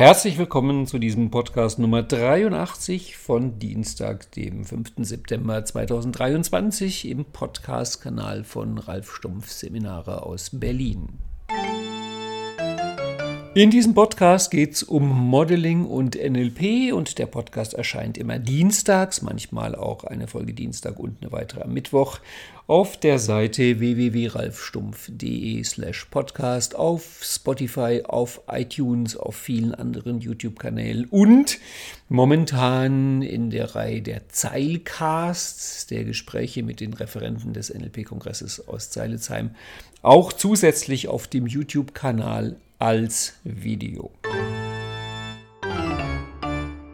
Herzlich willkommen zu diesem Podcast Nummer 83 von Dienstag, dem 5. September 2023 im Podcast-Kanal von Ralf Stumpf Seminare aus Berlin. In diesem Podcast geht es um Modeling und NLP und der Podcast erscheint immer dienstags, manchmal auch eine Folge Dienstag und eine weitere am Mittwoch auf der Seite www.ralfstumpf.de slash podcast, auf Spotify, auf iTunes, auf vielen anderen YouTube-Kanälen und momentan in der Reihe der Zeilcasts, der Gespräche mit den Referenten des NLP-Kongresses aus Zeilezheim, auch zusätzlich auf dem YouTube-Kanal als Video.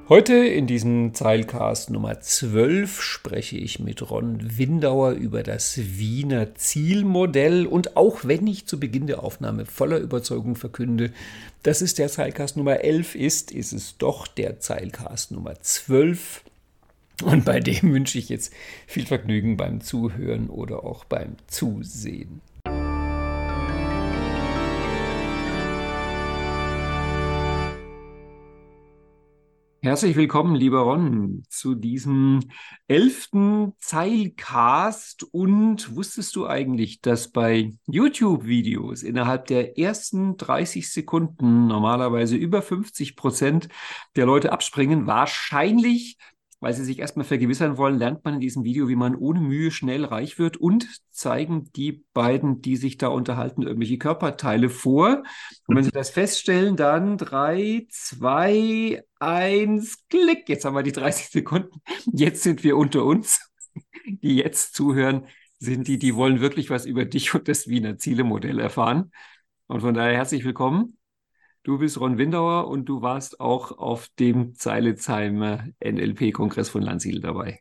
Heute in diesem Zeilcast Nummer 12 spreche ich mit Ron Windauer über das Wiener Zielmodell und auch wenn ich zu Beginn der Aufnahme voller Überzeugung verkünde, dass es der Zeilcast Nummer 11 ist, ist es doch der Zeilcast Nummer 12. Und bei dem wünsche ich jetzt viel Vergnügen beim Zuhören oder auch beim Zusehen. Herzlich willkommen, lieber Ron, zu diesem elften Zeilcast. Und wusstest du eigentlich, dass bei YouTube-Videos innerhalb der ersten 30 Sekunden normalerweise über 50 Prozent der Leute abspringen? Wahrscheinlich weil sie sich erstmal vergewissern wollen, lernt man in diesem Video, wie man ohne Mühe schnell reich wird und zeigen die beiden, die sich da unterhalten, irgendwelche Körperteile vor. Und wenn sie das feststellen, dann drei, zwei, eins, klick. Jetzt haben wir die 30 Sekunden. Jetzt sind wir unter uns. Die jetzt zuhören, sind die, die wollen wirklich was über dich und das Wiener Zielemodell erfahren. Und von daher herzlich willkommen. Du bist Ron Windauer und du warst auch auf dem Zeilezheimer NLP-Kongress von Landsiedel dabei.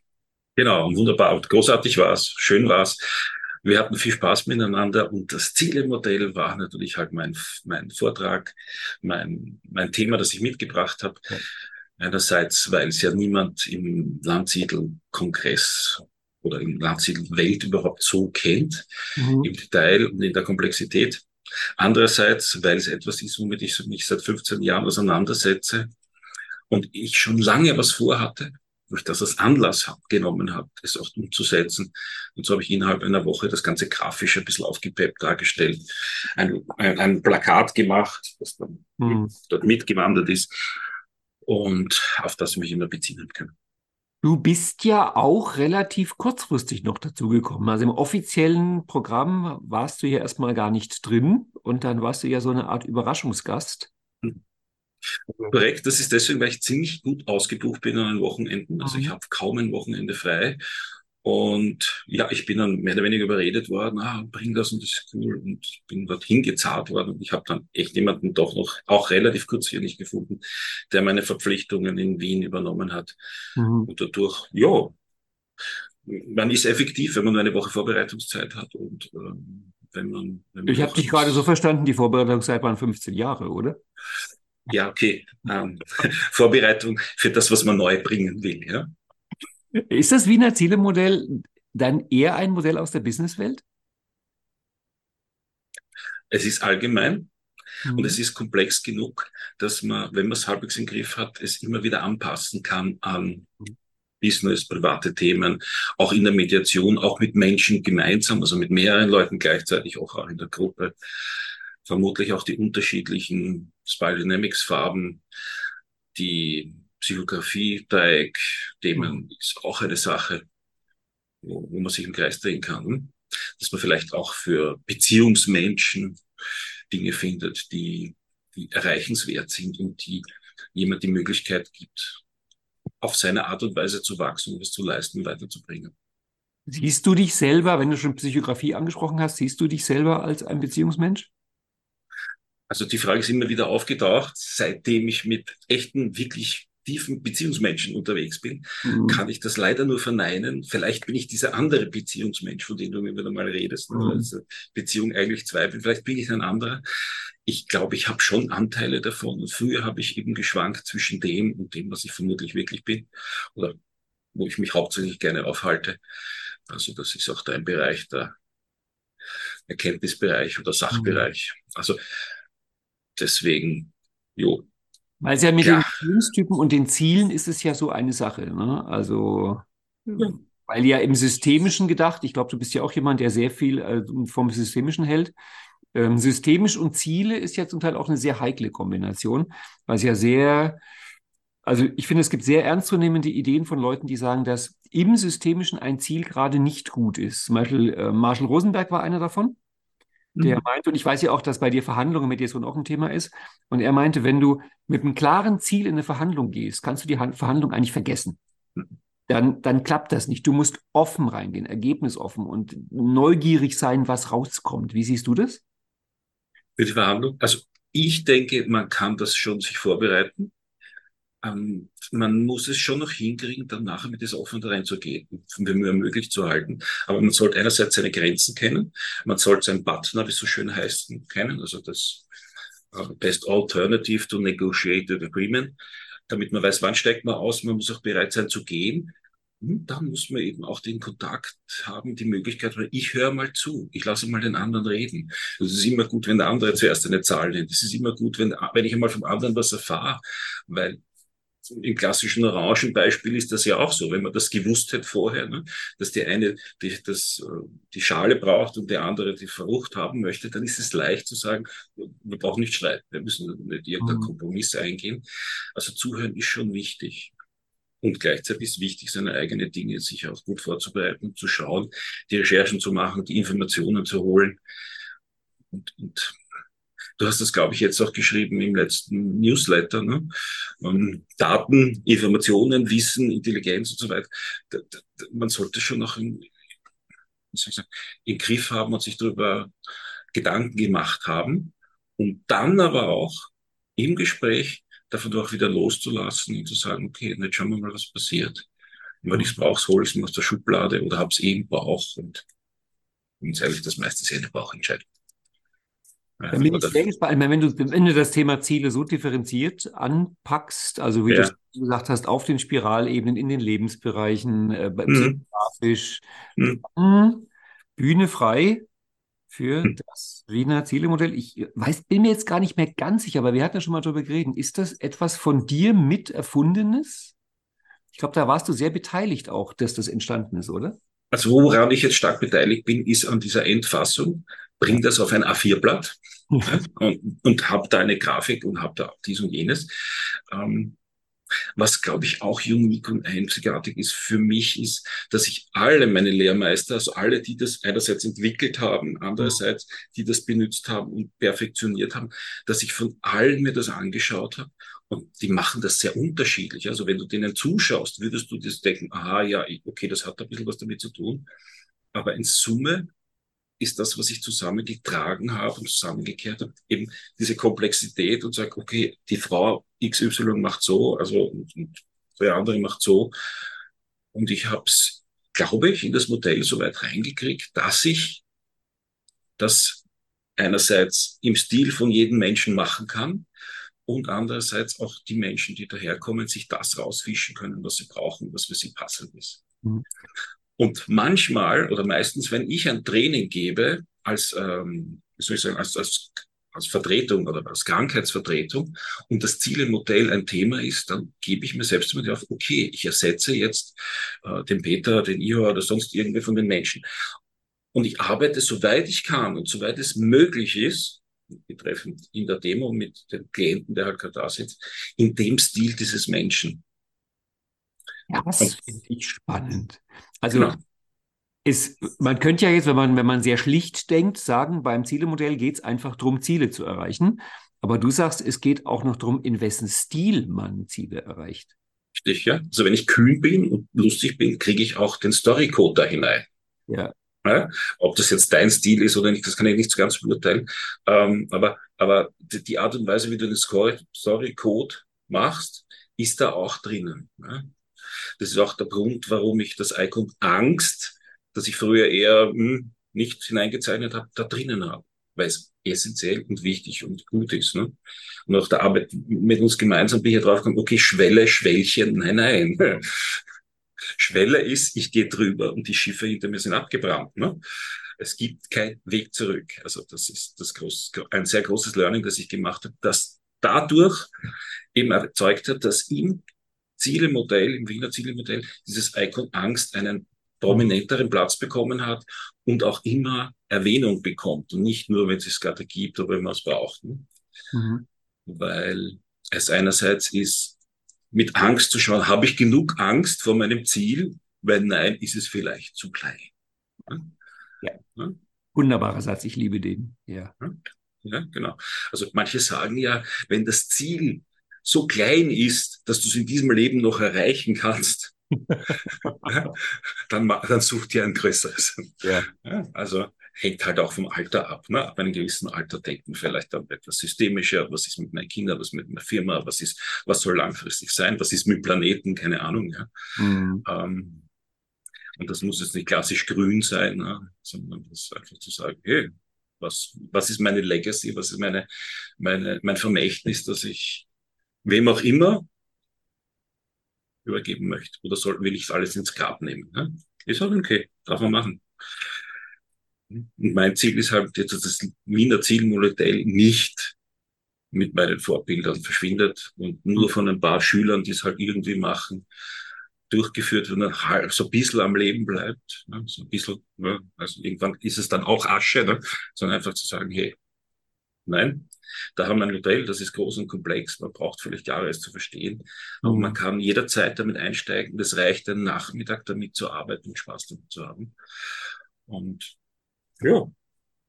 Genau, wunderbar. Großartig war es, schön war es. Wir hatten viel Spaß miteinander und das Zielemodell war natürlich halt mein, mein Vortrag, mein, mein Thema, das ich mitgebracht habe. Ja. Einerseits, weil es ja niemand im Landsiedel-Kongress oder im Landsiedel-Welt überhaupt so kennt, mhm. im Detail und in der Komplexität. Andererseits, weil es etwas ist, womit ich mich seit 15 Jahren auseinandersetze und ich schon lange was vorhatte, wo ich das als Anlass genommen habe, es auch umzusetzen. Und so habe ich innerhalb einer Woche das ganze grafisch ein bisschen aufgepeppt dargestellt, ein, ein, ein Plakat gemacht, das dann hm. dort mitgewandert ist und auf das ich mich immer beziehen kann. Du bist ja auch relativ kurzfristig noch dazugekommen. Also im offiziellen Programm warst du ja erstmal gar nicht drin und dann warst du ja so eine Art Überraschungsgast. Korrekt, das ist deswegen, weil ich ziemlich gut ausgebucht bin an den Wochenenden. Also ich mhm. habe kaum ein Wochenende frei und ja, ich bin dann mehr oder weniger überredet worden, ah, bring das und das ist cool und bin dorthin gezahlt worden. Und ich habe dann echt jemanden doch noch, auch relativ kurzfristig gefunden, der meine Verpflichtungen in Wien übernommen hat. Mhm. Und dadurch, ja, man ist effektiv, wenn man eine Woche Vorbereitungszeit hat und ähm, wenn man. Wenn man ich habe dich gerade so verstanden, die Vorbereitungszeit waren 15 Jahre, oder? Ja, okay. Ähm, Vorbereitung für das, was man neu bringen will, ja. Ist das Wiener Zielemodell dann eher ein Modell aus der Businesswelt? Es ist allgemein mhm. und es ist komplex genug, dass man, wenn man es halbwegs im Griff hat, es immer wieder anpassen kann an Business, private Themen, auch in der Mediation, auch mit Menschen gemeinsam, also mit mehreren Leuten gleichzeitig, auch in der Gruppe. Vermutlich auch die unterschiedlichen Spiral Dynamics Farben, die Psychografie, Dreieck, Themen mhm. ist auch eine Sache, wo, wo man sich im Kreis drehen kann. Dass man vielleicht auch für Beziehungsmenschen Dinge findet, die, die erreichenswert sind und die jemand die Möglichkeit gibt, auf seine Art und Weise zu wachsen, was zu leisten, weiterzubringen. Siehst du dich selber, wenn du schon Psychografie angesprochen hast, siehst du dich selber als ein Beziehungsmensch? Also die Frage ist immer wieder aufgetaucht, seitdem ich mit echten, wirklich tiefen Beziehungsmenschen unterwegs bin, mhm. kann ich das leider nur verneinen. Vielleicht bin ich dieser andere Beziehungsmensch, von dem du mir wieder mal redest, mhm. also Beziehung eigentlich zweifeln. Vielleicht bin ich ein anderer. Ich glaube, ich habe schon Anteile davon. Und früher habe ich eben geschwankt zwischen dem und dem, was ich vermutlich wirklich bin oder wo ich mich hauptsächlich gerne aufhalte. Also das ist auch dein Bereich, der Erkenntnisbereich oder Sachbereich. Mhm. Also deswegen, jo, Weil es ja mit ja. den Beziehungstypen und den Zielen ist es ja so eine Sache. Ne? Also, ja. weil ja im Systemischen gedacht, ich glaube, du bist ja auch jemand, der sehr viel äh, vom Systemischen hält. Ähm, systemisch und Ziele ist ja zum Teil auch eine sehr heikle Kombination, weil es ja sehr, also ich finde, es gibt sehr ernstzunehmende Ideen von Leuten, die sagen, dass im Systemischen ein Ziel gerade nicht gut ist. Zum Beispiel äh, Marshall Rosenberg war einer davon der mhm. meinte, und ich weiß ja auch, dass bei dir Verhandlungen mit dir so auch ein Thema ist, und er meinte, wenn du mit einem klaren Ziel in eine Verhandlung gehst, kannst du die Verhandlung eigentlich vergessen. Dann, dann klappt das nicht. Du musst offen reingehen, ergebnisoffen und neugierig sein, was rauskommt. Wie siehst du das? Für die Verhandlung? Also ich denke, man kann das schon sich vorbereiten ähm, man muss es schon noch hinkriegen, dann nachher mit dieser Offenheit reinzugehen, wenn mir möglich zu halten. Aber man sollte einerseits seine Grenzen kennen, man sollte seinen Partner, wie es so schön heißt, kennen, also das uh, Best Alternative to Negotiated Agreement, damit man weiß, wann steigt man aus, man muss auch bereit sein zu gehen. Und dann muss man eben auch den Kontakt haben, die Möglichkeit, ich höre mal zu, ich lasse mal den anderen reden. Es ist immer gut, wenn der andere zuerst eine Zahl nennt. Es ist immer gut, wenn, wenn ich einmal vom anderen was erfahre, weil im klassischen Orangenbeispiel ist das ja auch so, wenn man das gewusst hätte vorher, ne, dass die eine die, das, äh, die Schale braucht und der andere die Frucht haben möchte, dann ist es leicht zu sagen, wir brauchen nicht streiten, wir müssen nicht irgendeinen mhm. Kompromiss eingehen. Also zuhören ist schon wichtig. Und gleichzeitig ist wichtig, seine eigenen Dinge sich auch gut vorzubereiten, zu schauen, die Recherchen zu machen, die Informationen zu holen. Und, und Du hast das, glaube ich, jetzt auch geschrieben im letzten Newsletter. Ne? Um, Daten, Informationen, Wissen, Intelligenz und so weiter. Da, da, man sollte schon noch in, sagen, im Griff haben und sich darüber Gedanken gemacht haben. Und dann aber auch im Gespräch davon auch wieder loszulassen und zu sagen, okay, jetzt schauen wir mal, was passiert. Und wenn ich es brauche, hole ich es mir aus der Schublade oder habe es eh im Bauch. Und ganz ehrlich, das meiste ist eh eine Bauchentscheidung. Bin ich sehr gespannt. Wenn du, wenn du das Thema Ziele so differenziert anpackst, also wie ja. du gesagt hast, auf den Spiralebenen, in den Lebensbereichen, äh, mhm. grafisch, mhm. Bühne frei für mhm. das Wiener Zielemodell. Ich weiß, bin mir jetzt gar nicht mehr ganz sicher, aber wir hatten ja schon mal darüber geredet. Ist das etwas von dir mit erfundenes? Ich glaube, da warst du sehr beteiligt auch, dass das entstanden ist, oder? Also woran ich jetzt stark beteiligt bin, ist an dieser Endfassung. Bringe das auf ein A4-Blatt und, und habe da eine Grafik und habe da dies und jenes. Ähm, was, glaube ich, auch unique und einzigartig ist für mich, ist, dass ich alle meine Lehrmeister, also alle, die das einerseits entwickelt haben, andererseits, die das benutzt haben und perfektioniert haben, dass ich von allen mir das angeschaut habe und die machen das sehr unterschiedlich. Also wenn du denen zuschaust, würdest du das denken, aha, ja, okay, das hat ein bisschen was damit zu tun. Aber in Summe ist das, was ich zusammengetragen habe und zusammengekehrt habe, eben diese Komplexität und sage, okay, die Frau XY macht so, also und, und der andere macht so. Und ich habe es, glaube ich, in das Modell so weit reingekriegt, dass ich das einerseits im Stil von jedem Menschen machen kann und andererseits auch die Menschen, die daherkommen, sich das rausfischen können, was sie brauchen, was für sie passend ist. Mhm. Und manchmal oder meistens, wenn ich ein Training gebe, als, ähm, wie soll ich sagen, als, als, als Vertretung oder als Krankheitsvertretung und das Zielemodell ein Thema ist, dann gebe ich mir selbst immer auf, okay, ich ersetze jetzt äh, den Peter, den Ihor oder sonst irgendwie von den Menschen. Und ich arbeite soweit ich kann und soweit es möglich ist, betreffend in der Demo mit dem Klienten, der halt gerade da sitzt, in dem Stil dieses Menschen. Ja, das finde ich spannend. Also genau. ist, man könnte ja jetzt, wenn man, wenn man sehr schlicht denkt, sagen, beim Zielemodell geht es einfach darum, Ziele zu erreichen. Aber du sagst, es geht auch noch darum, in wessen Stil man Ziele erreicht. Richtig, ja. Also wenn ich kühn bin und lustig bin, kriege ich auch den Storycode da hinein. Ja. Ja. Ob das jetzt dein Stil ist oder nicht, das kann ich nicht so ganz beurteilen. Ähm, aber, aber die Art und Weise, wie du den Storycode machst, ist da auch drinnen. Ja. Das ist auch der Grund, warum ich das Icon Angst, das ich früher eher hm, nicht hineingezeichnet habe, da drinnen habe, weil es essentiell und wichtig und gut ist. Ne? Und auch der Arbeit mit uns gemeinsam bin ich ja drauf gekommen, okay, Schwelle, Schwellchen, nein, nein. Schwelle ist, ich gehe drüber und die Schiffe hinter mir sind abgebrannt. Ne? Es gibt keinen Weg zurück. Also das ist das groß, ein sehr großes Learning, das ich gemacht habe, dass dadurch eben erzeugt hat, dass im Zielemodell, im Wiener Zielemodell, dieses Icon Angst einen prominenteren Platz bekommen hat und auch immer Erwähnung bekommt und nicht nur, wenn es es gerade gibt oder wenn man es braucht. Ne? Mhm. Weil es einerseits ist, mit Angst zu schauen, habe ich genug Angst vor meinem Ziel? Wenn nein, ist es vielleicht zu klein. Ja. ja. Wunderbarer Satz, ich liebe den. Ja. Ja, genau. Also manche sagen ja, wenn das Ziel so klein ist, dass du es in diesem Leben noch erreichen kannst, dann, dann such dir ein größeres. Ja. also hängt halt auch vom Alter ab. Ne? Ab einem gewissen Alter denken vielleicht dann etwas systemischer, was ist mit meinen Kindern, was mit meiner Firma, was ist, was soll langfristig sein, was ist mit Planeten, keine Ahnung. Ja? Mhm. Ähm, und das muss jetzt nicht klassisch grün sein, ne? sondern das einfach zu sagen, hey, was, was ist meine Legacy, was ist meine, meine, mein Vermächtnis, dass ich wem auch immer übergeben möchte. Oder soll, will ich alles ins Grab nehmen? Ne? Ist halt okay, darf man machen. Und mein Ziel ist halt jetzt, dass das Wiener Zielmodell nicht mit meinen Vorbildern verschwindet und nur von ein paar Schülern, die es halt irgendwie machen, durchgeführt wird und halb so ein bisschen am Leben bleibt. Ne? So ein bisschen, ne? also irgendwann ist es dann auch Asche, ne? sondern einfach zu sagen, hey, nein, da haben wir ein Modell, das ist groß und komplex, man braucht vielleicht Jahre, es zu verstehen, aber mhm. man kann jederzeit damit einsteigen, das reicht einen Nachmittag damit zu arbeiten und Spaß damit zu haben. Und ja.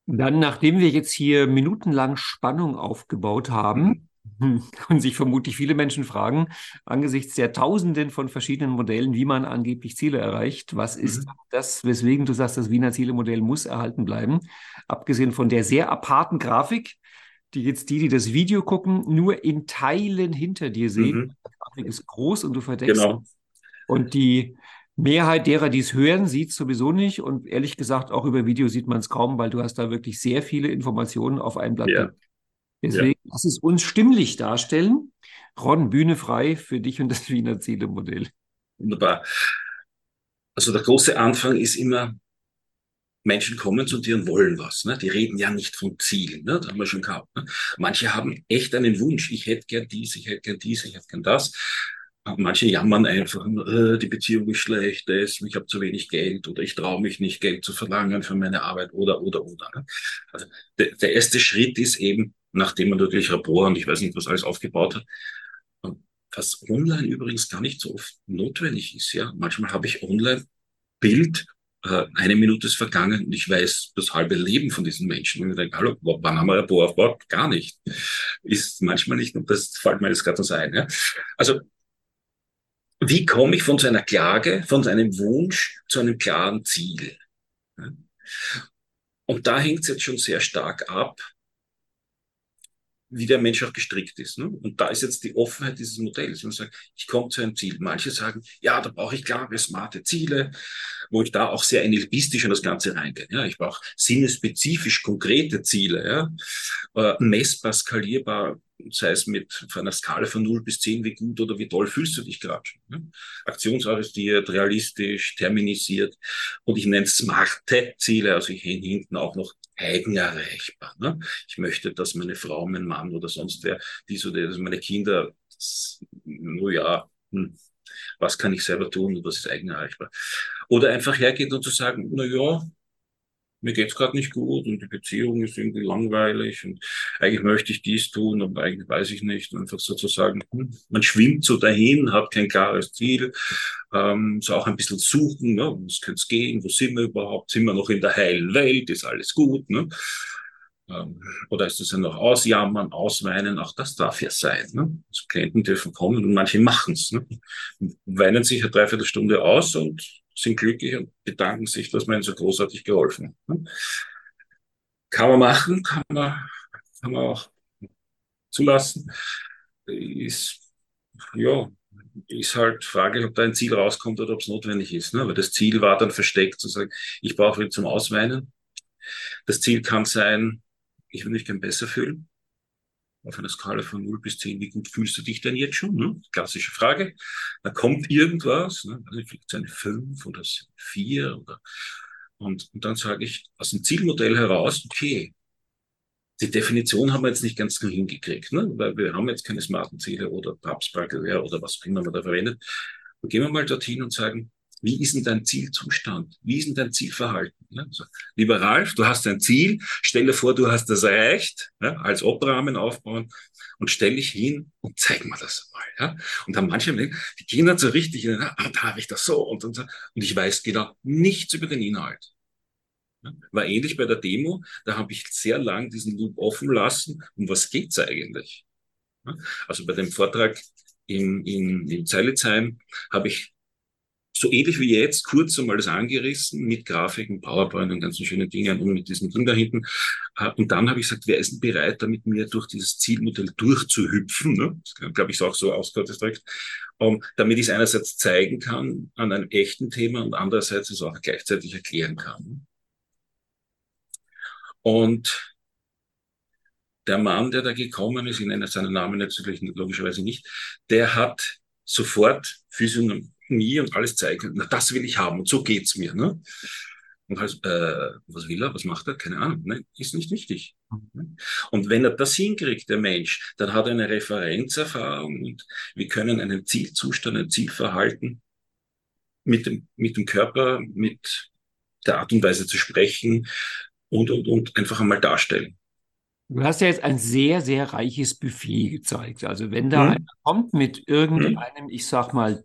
Dann, nachdem wir jetzt hier minutenlang Spannung aufgebaut haben, und sich vermutlich viele Menschen fragen, angesichts der Tausenden von verschiedenen Modellen, wie man angeblich Ziele erreicht, was ist mhm. das, weswegen du sagst, das Wiener Zielemodell muss erhalten bleiben, abgesehen von der sehr aparten Grafik, die jetzt die, die das Video gucken, nur in Teilen hinter dir sehen. Mhm. Die Grafik ist groß und du verdeckst. Genau. Und die Mehrheit derer, die es hören, sieht es sowieso nicht. Und ehrlich gesagt, auch über Video sieht man es kaum, weil du hast da wirklich sehr viele Informationen auf einem Blatt. Ja. Deswegen ja. lass es uns stimmlich darstellen. Ron, Bühne frei für dich und das Wiener Zielemodell. Wunderbar. Also der große Anfang ist immer, Menschen kommen zu dir und wollen was. Ne? Die reden ja nicht von Zielen, ne? das haben wir schon gehabt. Ne? Manche haben echt einen Wunsch, ich hätte gern dies, ich hätte gern dies, ich hätte gern das. Manche jammern einfach, äh, die Beziehung ist schlecht, ist, ich habe zu wenig Geld oder ich traue mich nicht, Geld zu verlangen für meine Arbeit oder, oder, oder. Ne? Also der, der erste Schritt ist eben, nachdem man natürlich Rapport und ich weiß nicht, was alles aufgebaut hat, was online übrigens gar nicht so oft notwendig ist. Ja, Manchmal habe ich online Bild, äh, eine Minute ist vergangen und ich weiß das halbe Leben von diesen Menschen. Und ich denke, hallo, wann haben wir Rapport aufgebaut? Gar nicht. Ist manchmal nicht, und das fällt mir jetzt gerade so ein. Ja? Also wie komme ich von so einer Klage, von seinem Wunsch zu einem klaren Ziel? Und da hängt es jetzt schon sehr stark ab, wie der Mensch auch gestrickt ist. Ne? Und da ist jetzt die Offenheit dieses Modells. Man sagt, ich komme zu einem Ziel. Manche sagen, ja, da brauche ich klare, smarte Ziele, wo ich da auch sehr NLPistisch in das Ganze reingehe. Ja, ich brauche sinnespezifisch konkrete Ziele, ja? äh, messbar, skalierbar, sei es mit einer Skala von 0 bis 10, wie gut oder wie toll fühlst du dich gerade. Ne? Aktionsorientiert, realistisch, terminisiert und ich nenne smarte Ziele, also ich hänge hinten auch noch eigenerreichbar. Ne? Ich möchte, dass meine Frau, mein Mann oder sonst wer, dies oder das, meine Kinder, nur ja, hm, was kann ich selber tun und was ist eigenerreichbar. Oder einfach hergeht und zu sagen, na ja, mir geht's gerade nicht gut und die Beziehung ist irgendwie langweilig und eigentlich möchte ich dies tun, aber eigentlich weiß ich nicht. Einfach sozusagen, hm, man schwimmt so dahin, hat kein klares Ziel, ähm, so auch ein bisschen suchen, ne? was könnte es gehen, wo sind wir überhaupt, sind wir noch in der heilen Welt, ist alles gut, ne? Ähm, oder ist es ja noch ausjammern, ausweinen, auch das darf ja sein. Ne? Also Klienten dürfen kommen und manche machen's, ne? weinen sich eine Dreiviertelstunde aus und sind glücklich und bedanken sich, dass man ihnen so großartig geholfen hat. Kann man machen, kann man, kann man auch zulassen. Ist, ja, ist halt fraglich, ob da ein Ziel rauskommt oder ob es notwendig ist. Ne? Weil das Ziel war dann versteckt, zu sagen, ich brauche wieder zum Ausweinen. Das Ziel kann sein, ich will mich gern besser fühlen auf einer Skala von 0 bis 10, wie gut fühlst du dich denn jetzt schon? Ne? Klassische Frage. Da kommt irgendwas, ne? Also vielleicht eine 5 oder 4 oder und, und dann sage ich aus dem Zielmodell heraus, okay, die Definition haben wir jetzt nicht ganz hingekriegt, ne? weil wir haben jetzt keine smarten Ziele oder Papstparker oder was auch immer man da verwendet. Und gehen wir mal dorthin und sagen, wie ist denn dein Zielzustand? Wie ist denn dein Zielverhalten? Ja, also, lieber Ralf, du hast ein Ziel, stell dir vor, du hast das erreicht, ja, als Obrahmen aufbauen und stell dich hin und zeig mir das mal. Ja? Und dann manche, die gehen dann so richtig, ah, da habe ich das so und, und, und ich weiß genau nichts über den Inhalt. Ja? War ähnlich bei der Demo, da habe ich sehr lang diesen Loop offen lassen. Um was geht's eigentlich? Ja? Also bei dem Vortrag in, in, in Zeilitzheim habe ich so ähnlich wie jetzt kurz einmal das angerissen mit Grafiken, PowerPoint und ganzen schönen Dingen und mit diesem Ding da hinten. Äh, und dann habe ich gesagt, wer ist denn bereit, damit mir durch dieses Zielmodell durchzuhüpfen? Ne? Das glaube ich ist auch so ausgedrückt, um, damit ich es einerseits zeigen kann an einem echten Thema und andererseits es auch gleichzeitig erklären kann. Und der Mann, der da gekommen ist, ich nenne seinen Namen natürlich logischerweise nicht, der hat sofort Physiognomie mir und alles zeigen. Na, das will ich haben und so geht's mir. Ne? Und halt, äh, was will er, was macht er? Keine Ahnung, ne? ist nicht wichtig. Mhm. Und wenn er das hinkriegt, der Mensch, dann hat er eine Referenzerfahrung und wir können einen Zielzustand, ein Zielverhalten mit dem, mit dem Körper, mit der Art und Weise zu sprechen und, und, und einfach einmal darstellen. Du hast ja jetzt ein sehr, sehr reiches Buffet gezeigt. Also wenn da mhm. einer kommt mit irgendeinem, mhm. ich sag mal,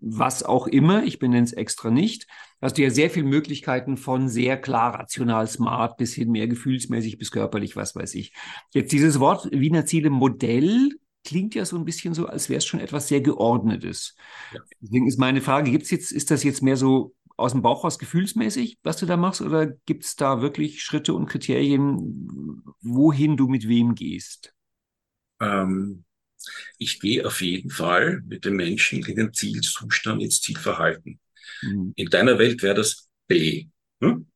was auch immer, ich benenne es extra nicht, hast du ja sehr viele Möglichkeiten von sehr klar rational smart bis hin mehr gefühlsmäßig bis körperlich, was weiß ich. Jetzt dieses Wort Wiener Ziele Modell klingt ja so ein bisschen so, als wäre es schon etwas sehr Geordnetes. Ja. Deswegen ist meine Frage, gibt's jetzt, ist das jetzt mehr so aus dem Bauch raus gefühlsmäßig, was du da machst, oder gibt es da wirklich Schritte und Kriterien, wohin du mit wem gehst? Ähm, ich gehe auf jeden Fall mit den Menschen in den Zielzustand, ins Zielverhalten. Mhm. In deiner Welt wäre das B. Hm?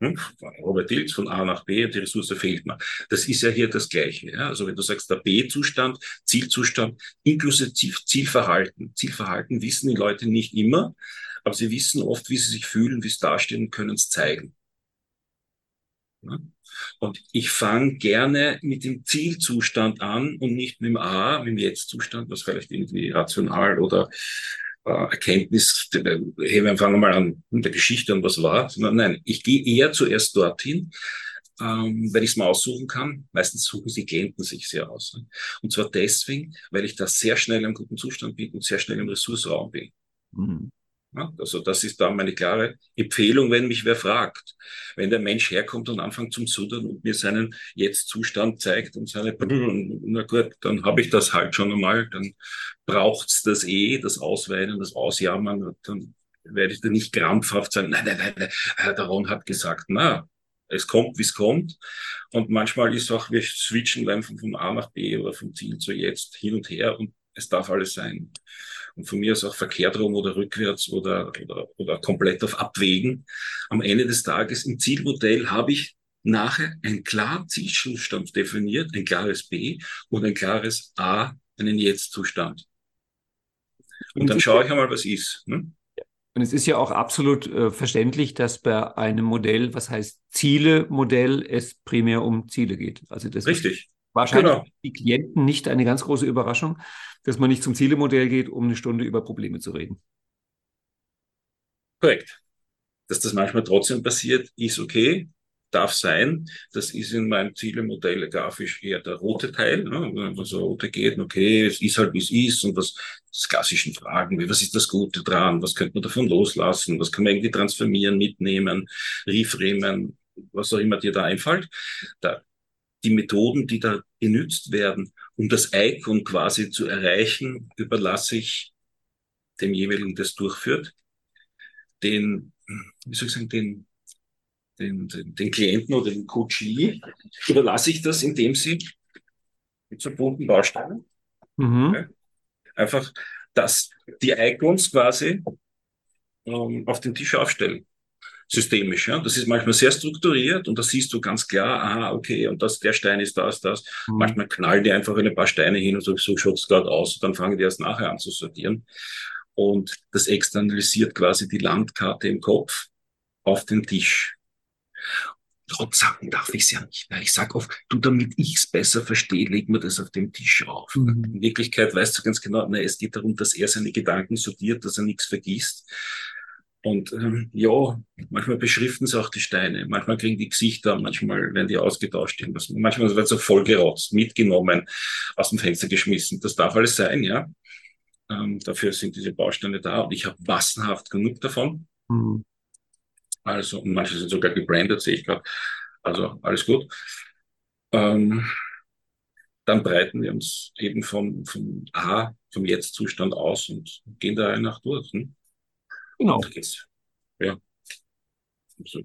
Hm? Robert Dills von A nach B, die Ressource fehlt mir. Das ist ja hier das Gleiche. Ja? Also wenn du sagst, der B-Zustand, Zielzustand, inklusive Zielverhalten. Zielverhalten wissen die Leute nicht immer, aber sie wissen oft, wie sie sich fühlen, wie es dastehen können es zeigen. Ja? Und ich fange gerne mit dem Zielzustand an und nicht mit dem A, mit dem Jetzt-Zustand, was vielleicht irgendwie rational oder äh, Erkenntnis, hey, wir fangen mal an mit der Geschichte und was war, sondern nein, ich gehe eher zuerst dorthin, ähm, wenn ich es mal aussuchen kann. Meistens suchen sie Klienten sich sehr aus. Ne? Und zwar deswegen, weil ich da sehr schnell im guten Zustand bin und sehr schnell im Ressourceraum bin. Mhm. Also das ist da meine klare Empfehlung, wenn mich wer fragt. Wenn der Mensch herkommt und anfängt zum Sudern und mir seinen Jetzt-Zustand zeigt und seine, na gut, dann habe ich das halt schon einmal, dann braucht's das eh, das Ausweinen, das Ausjammern, dann werde ich da nicht krampfhaft sagen, nein, nein, nein, nein, Herr Daron hat gesagt, na, es kommt, wie es kommt. Und manchmal ist auch, wir switchen einfach von A nach B oder vom Ziel zu jetzt hin und her und es darf alles sein und von mir aus auch verkehrt rum oder rückwärts oder, oder, oder komplett auf Abwägen. Am Ende des Tages im Zielmodell habe ich nachher einen klaren Zielzustand definiert, ein klares B und ein klares A, einen Jetzt-Zustand. Und dann schaue ich einmal, was ist. Ne? Und es ist ja auch absolut äh, verständlich, dass bei einem Modell, was heißt Ziele-Modell, es primär um Ziele geht. Also das Richtig. Ist wahrscheinlich genau. die Klienten nicht eine ganz große Überraschung, dass man nicht zum Zielemodell geht, um eine Stunde über Probleme zu reden. Korrekt. Dass das manchmal trotzdem passiert, ist okay, darf sein. Das ist in meinem Zielemodell grafisch eher der rote Teil. Ne? Wenn man so rote geht, okay, es ist halt wie es ist und was das klassischen Fragen, wie was ist das Gute dran, was könnte man davon loslassen, was kann man irgendwie transformieren, mitnehmen, reframen, was auch immer dir da einfällt. Da die Methoden, die da genützt werden, um das Icon quasi zu erreichen, überlasse ich dem jeweiligen, das durchführt, den, wie soll ich sagen, den, den, den, den Klienten oder den Coachee, überlasse ich das, indem sie mit so bunten Bausteinen mhm. okay, einfach das, die Icons quasi ähm, auf den Tisch aufstellen systemisch. Ja? Das ist manchmal sehr strukturiert und da siehst du ganz klar, aha, okay, und das, der Stein ist das, das. Mhm. Manchmal knallen die einfach ein paar Steine hin und so, so schaut es gerade aus und dann fangen die erst nachher an zu sortieren. Und das externalisiert quasi die Landkarte im Kopf auf den Tisch. laut sagen darf ich es ja nicht. Ich sage oft, du, damit ich es besser verstehe, leg mir das auf dem Tisch auf. Mhm. In Wirklichkeit weißt du ganz genau, na, es geht darum, dass er seine Gedanken sortiert, dass er nichts vergisst. Und ähm, ja, manchmal beschriften sie auch die Steine, manchmal kriegen die Gesichter, manchmal werden die ausgetauscht, irgendwas. manchmal wird so vollgerotzt, mitgenommen, aus dem Fenster geschmissen. Das darf alles sein, ja. Ähm, dafür sind diese Bausteine da und ich habe massenhaft genug davon. Mhm. Also, und manche sind sogar gebrandet, sehe ich gerade. Also alles gut. Ähm, dann breiten wir uns eben vom, vom A, vom Jetzt-Zustand aus und gehen da nach durch. Hm? Genau. Geht's. Ja.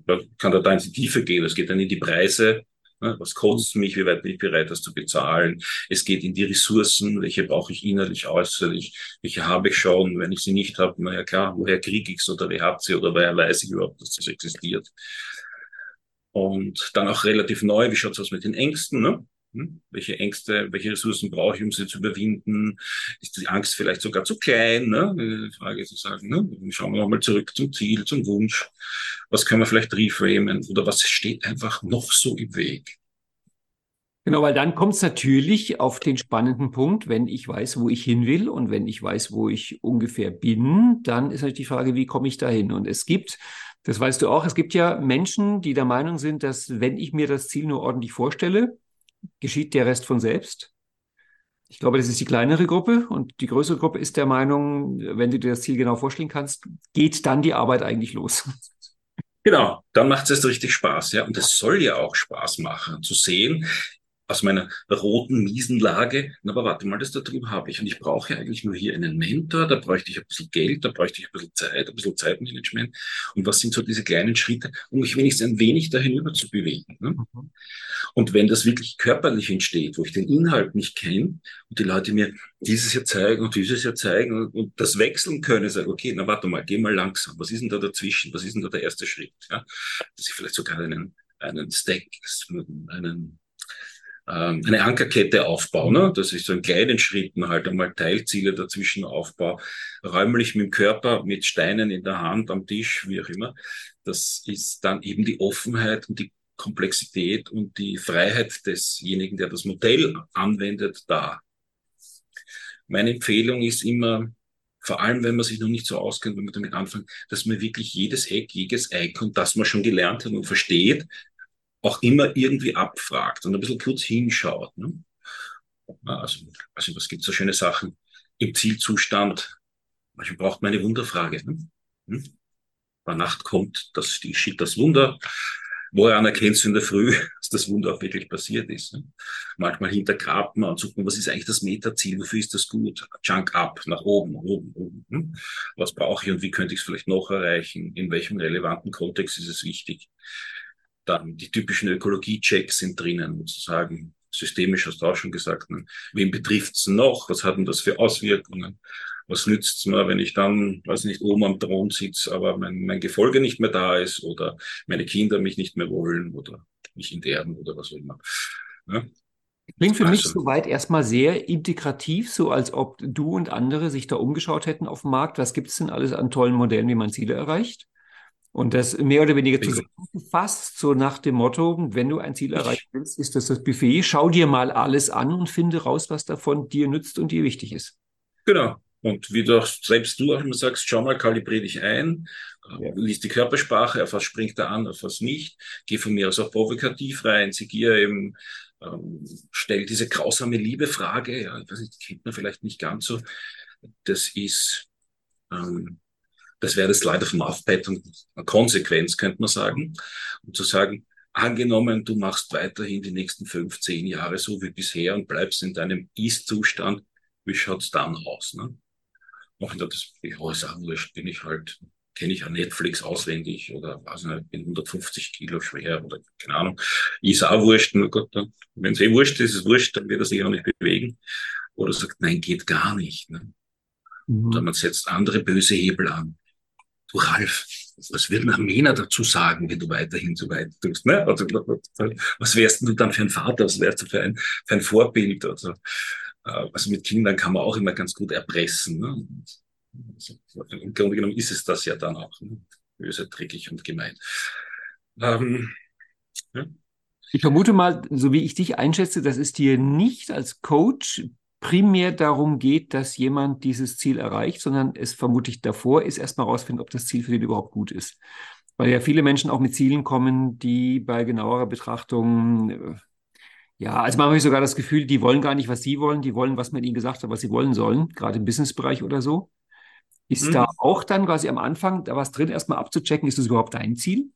Da kann da, in die Tiefe gehen. Es geht dann in die Preise. Ne? Was kostet mich? Wie weit bin ich bereit, das zu bezahlen? Es geht in die Ressourcen. Welche brauche ich innerlich, äußerlich? Welche habe ich schon? Wenn ich sie nicht habe, na ja klar, woher kriege ich es oder wer hat sie oder woher weiß ich überhaupt, dass das existiert? Und dann auch relativ neu, wie schaut es aus mit den Ängsten? Ne? Hm? Welche Ängste, welche Ressourcen brauche ich, um sie zu überwinden? Ist die Angst vielleicht sogar zu klein? Ne? Die Frage zu sagen, ne? schauen wir nochmal zurück zum Ziel, zum Wunsch. Was können wir vielleicht reframen? Oder was steht einfach noch so im Weg? Genau, weil dann kommt es natürlich auf den spannenden Punkt, wenn ich weiß, wo ich hin will und wenn ich weiß, wo ich ungefähr bin, dann ist natürlich die Frage, wie komme ich dahin? Und es gibt, das weißt du auch, es gibt ja Menschen, die der Meinung sind, dass wenn ich mir das Ziel nur ordentlich vorstelle, geschieht der Rest von selbst. Ich glaube, das ist die kleinere Gruppe und die größere Gruppe ist der Meinung, wenn du dir das Ziel genau vorstellen kannst, geht dann die Arbeit eigentlich los. Genau, dann macht es richtig Spaß, ja. Und es soll ja auch Spaß machen, zu sehen, aus meiner roten, miesen Lage, na, aber warte mal, das da drüben habe ich. Und ich brauche ja eigentlich nur hier einen Mentor, da bräuchte ich ein bisschen Geld, da bräuchte ich ein bisschen Zeit, ein bisschen Zeitmanagement. Und was sind so diese kleinen Schritte, um mich wenigstens ein wenig dahin über zu bewegen? Ne? Mhm. Und wenn das wirklich körperlich entsteht, wo ich den Inhalt nicht kenne und die Leute mir dieses Jahr zeigen und dieses Jahr zeigen und, und das wechseln können, sagen, okay, na warte mal, geh mal langsam. Was ist denn da dazwischen? Was ist denn da der erste Schritt? Ja? Dass ich vielleicht sogar einen, einen Stack, einen ähm, eine Ankerkette aufbaue, ne? dass ich so in kleinen Schritten halt einmal Teilziele dazwischen aufbaue, räumlich mit dem Körper, mit Steinen in der Hand, am Tisch, wie auch immer. Das ist dann eben die Offenheit und die Komplexität und die Freiheit desjenigen, der das Modell anwendet, da. Meine Empfehlung ist immer, vor allem wenn man sich noch nicht so auskennt, wenn man damit anfängt, dass man wirklich jedes Eck, jedes Icon, das man schon gelernt hat und versteht, auch immer irgendwie abfragt und ein bisschen kurz hinschaut. Ne? Also, also was gibt so schöne Sachen im Zielzustand? Manchmal braucht man eine Wunderfrage. Ne? Hm? Bei Nacht kommt das, die Shit, das Wunder. Woran erkennst du in der Früh, dass das Wunder auch wirklich passiert ist? Ne? Manchmal hintergrabt man und sucht man, was ist eigentlich das Metaziel? Wofür ist das gut? Junk up, nach oben, oben, oben. Hm? Was brauche ich und wie könnte ich es vielleicht noch erreichen? In welchem relevanten Kontext ist es wichtig? Dann die typischen Ökologie-Checks sind drinnen, sozusagen systemisch, hast du auch schon gesagt. Ne? Wen betrifft's noch? Was hat denn das für Auswirkungen? Was nützt's mir, wenn ich dann, weiß nicht, oben am Thron sitze, aber mein, mein Gefolge nicht mehr da ist oder meine Kinder mich nicht mehr wollen oder mich enterben oder was auch immer. Ja? Klingt für also, mich soweit erstmal sehr integrativ, so als ob du und andere sich da umgeschaut hätten auf dem Markt. Was gibt es denn alles an tollen Modellen, wie man Ziele erreicht? Und das mehr oder weniger zusammengefasst, so nach dem Motto, wenn du ein Ziel erreichen willst, ist das das Buffet. Schau dir mal alles an und finde raus, was davon dir nützt und dir wichtig ist. Genau. Und wie du auch selbst du auch immer sagst, schau mal, kalibrier dich ein, ja. lies die Körpersprache, auf was springt er an, auf was nicht. Geh von mir aus auch provokativ rein, Sigier eben, ähm, stell diese grausame Liebe-Frage, ja, ich weiß nicht, kennt man vielleicht nicht ganz so. Das ist, ähm, das wäre das of Mouthpad und eine Konsequenz, könnte man sagen. Und zu sagen, angenommen, du machst weiterhin die nächsten fünf, zehn Jahre so wie bisher und bleibst in deinem Ist-Zustand, wie schaut's dann aus? Ne? Und das, ja, ist auch wurscht, bin ich halt, kenne ich ja Netflix auswendig oder weiß nicht, bin 150 Kilo schwer oder keine Ahnung. Ist auch wurscht, nur Gott, wenn es eh wurscht ist, ist es wurscht, dann wird er sich auch nicht bewegen. Oder sagt, nein, geht gar nicht. Ne? Mhm. Oder man setzt andere böse Hebel an du Ralf, was wird ein dazu sagen, wenn du weiterhin so weit tust? Ne? Also, was wärst du dann für ein Vater? Was wärst du für ein, für ein Vorbild? Also, äh, also mit Kindern kann man auch immer ganz gut erpressen. Ne? Also, Im Grunde genommen ist es das ja dann auch. Ne? Böse, dreckig und gemein. Ähm, Ja. Ich vermute mal, so wie ich dich einschätze, dass es dir nicht als Coach primär darum geht, dass jemand dieses Ziel erreicht, sondern es vermutlich davor ist, erstmal herausfinden, ob das Ziel für den überhaupt gut ist. Weil ja viele Menschen auch mit Zielen kommen, die bei genauerer Betrachtung, äh, ja, also man habe ich sogar das Gefühl, die wollen gar nicht, was sie wollen, die wollen, was man ihnen gesagt hat, was sie wollen sollen, gerade im Businessbereich oder so. Ist mhm. da auch dann quasi am Anfang da was drin, erstmal abzuchecken, ist das überhaupt dein Ziel?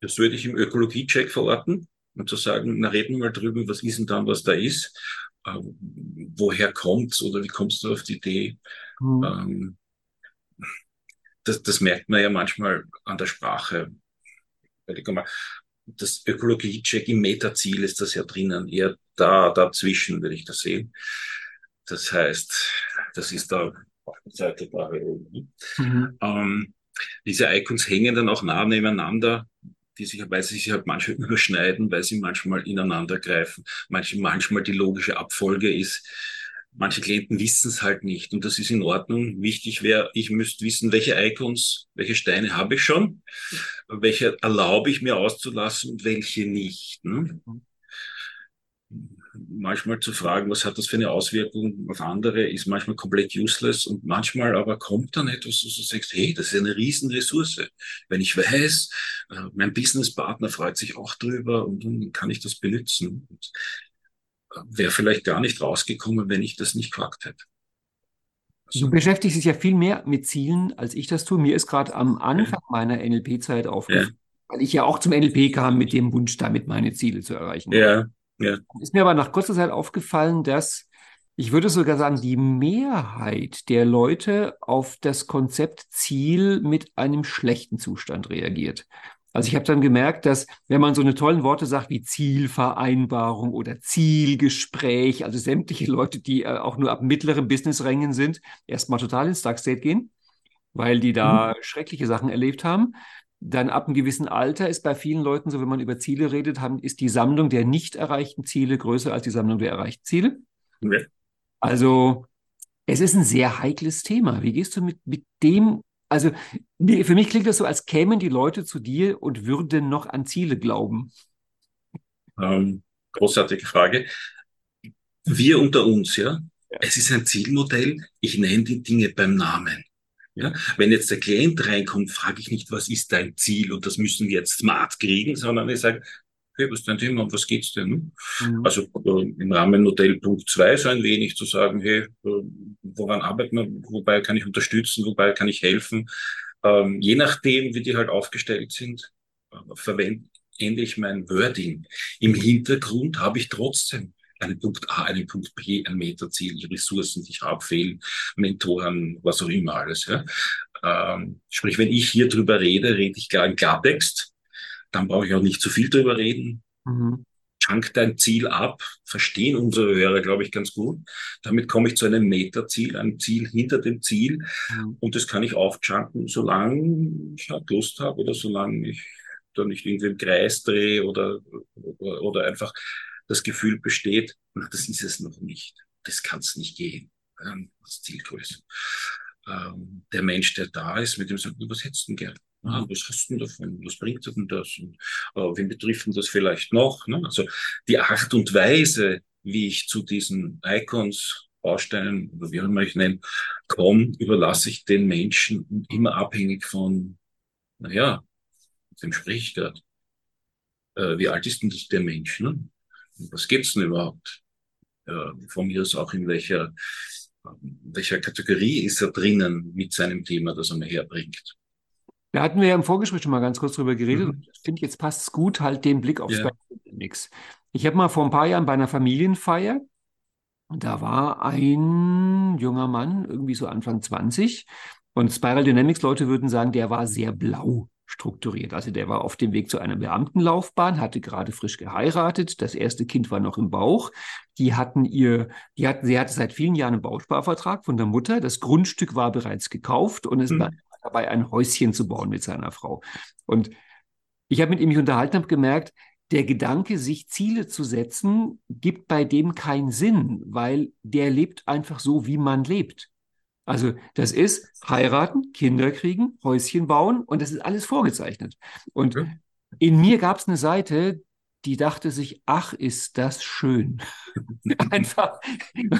Das würde ich im Ökologie-Check verorten und zu sagen, na reden wir mal drüber, was ist denn dann, was da ist, ähm, woher kommt's oder wie kommst du auf die Idee? Mhm. Ähm, das, das merkt man ja manchmal an der Sprache. Das Ökologie-Check im Metaziel ist das ja drinnen, eher da, dazwischen würde ich das sehen. Das heißt, das ist da auf der Seite da. Mhm. Ähm, diese Icons hängen dann auch nah nebeneinander die sich, weil sie sich halt manchmal überschneiden, weil sie manchmal ineinander greifen, manche, manchmal die logische Abfolge ist. Manche Klienten wissen es halt nicht und das ist in Ordnung. Wichtig wäre, ich müsste wissen, welche Icons, welche Steine habe ich schon, welche erlaube ich mir auszulassen und welche nicht. Ne? Mhm manchmal zu fragen, was hat das für eine Auswirkung auf andere, ist manchmal komplett useless und manchmal aber kommt dann etwas, wo du sagst, hey, das ist eine Riesenressource. Wenn ich weiß, äh, mein Businesspartner freut sich auch drüber und dann kann ich das benutzen. Äh, Wäre vielleicht gar nicht rausgekommen, wenn ich das nicht gefragt hätte. Also, du beschäftigst dich ja viel mehr mit Zielen, als ich das tue. Mir ist gerade am Anfang ja. meiner NLP-Zeit aufgefallen, ja. weil ich ja auch zum NLP kam mit dem Wunsch, damit meine Ziele zu erreichen. Ja. Ja. Ist mir aber nach kurzer Zeit aufgefallen, dass ich würde sogar sagen, die Mehrheit der Leute auf das Konzept Ziel mit einem schlechten Zustand reagiert. Also ich habe dann gemerkt, dass wenn man so eine tollen Worte sagt wie Zielvereinbarung oder Zielgespräch, also sämtliche Leute, die äh, auch nur ab mittleren Businessrängen sind, erstmal total ins Dark State gehen, weil die da mhm. schreckliche Sachen erlebt haben dann ab einem gewissen Alter ist bei vielen Leuten so, wenn man über Ziele redet, haben, ist die Sammlung der nicht erreichten Ziele größer als die Sammlung der erreichten Ziele. Ja. Also es ist ein sehr heikles Thema. Wie gehst du mit, mit dem, also für mich klingt das so, als kämen die Leute zu dir und würden noch an Ziele glauben. Ähm, großartige Frage. Wir unter uns, ja? ja. Es ist ein Zielmodell. Ich nenne die Dinge beim Namen. Ja, wenn jetzt der Klient reinkommt, frage ich nicht, was ist dein Ziel und das müssen wir jetzt smart kriegen, sondern ich sage, okay, was ist dein Thema und was geht's denn? Mhm. Also äh, im Rahmen Modell Punkt 2 so ein wenig zu sagen, hey, äh, woran arbeiten wir, wobei kann ich unterstützen, wobei kann ich helfen. Ähm, je nachdem, wie die halt aufgestellt sind, äh, verwende ich mein Wording. Im Hintergrund habe ich trotzdem einen Punkt A, einen Punkt B, ein Metaziel, die Ressourcen, die ich habe, fehlen, Mentoren, was auch immer alles. Ja. Ähm, sprich, wenn ich hier drüber rede, rede ich klar in Klartext. Dann brauche ich auch nicht zu viel drüber reden. Mhm. Chunk dein Ziel ab, verstehen unsere Hörer, glaube ich, ganz gut. Damit komme ich zu einem Metaziel, einem Ziel hinter dem Ziel. Mhm. Und das kann ich aufchunken, solange ich halt Lust habe oder solange ich da nicht irgendwie im Kreis drehe oder, oder, oder einfach das Gefühl besteht, na, das ist es noch nicht. Das kann es nicht gehen. Ähm, das Zielgröße. Ähm, der Mensch, der da ist, mit dem sagt, was hättest du denn gern? Ah, was hast du denn davon? Was bringt dir denn das? Und, äh, wen betrifft denn das vielleicht noch? Ne? Also die Art und Weise, wie ich zu diesen Icons, Bausteinen oder wie auch immer ich nenne, komme, überlasse ich den Menschen immer abhängig von, naja, dem sprich ich gerade. Äh, wie alt ist denn das der Mensch? Ne? Was gibt's denn überhaupt? Von mir aus auch in welcher, welcher Kategorie ist er drinnen mit seinem Thema, das er mir herbringt. Da hatten wir ja im Vorgespräch schon mal ganz kurz drüber geredet. Mhm. Ich finde, jetzt passt es gut, halt den Blick aufs ja. Dynamics. Ich habe mal vor ein paar Jahren bei einer Familienfeier, da war ein junger Mann, irgendwie so Anfang 20, und Spiral Dynamics Leute würden sagen, der war sehr blau strukturiert. Also der war auf dem Weg zu einer Beamtenlaufbahn, hatte gerade frisch geheiratet, das erste Kind war noch im Bauch. Die hatten ihr, die hatten, sie hatte seit vielen Jahren einen Bausparvertrag von der Mutter. Das Grundstück war bereits gekauft und es mhm. war dabei, ein Häuschen zu bauen mit seiner Frau. Und ich habe mit ihm mich unterhalten, habe gemerkt, der Gedanke, sich Ziele zu setzen, gibt bei dem keinen Sinn, weil der lebt einfach so, wie man lebt. Also das ist heiraten, Kinder kriegen, Häuschen bauen und das ist alles vorgezeichnet. Und In mir gab es eine Seite, die dachte sich, ach, ist das schön. Einfach,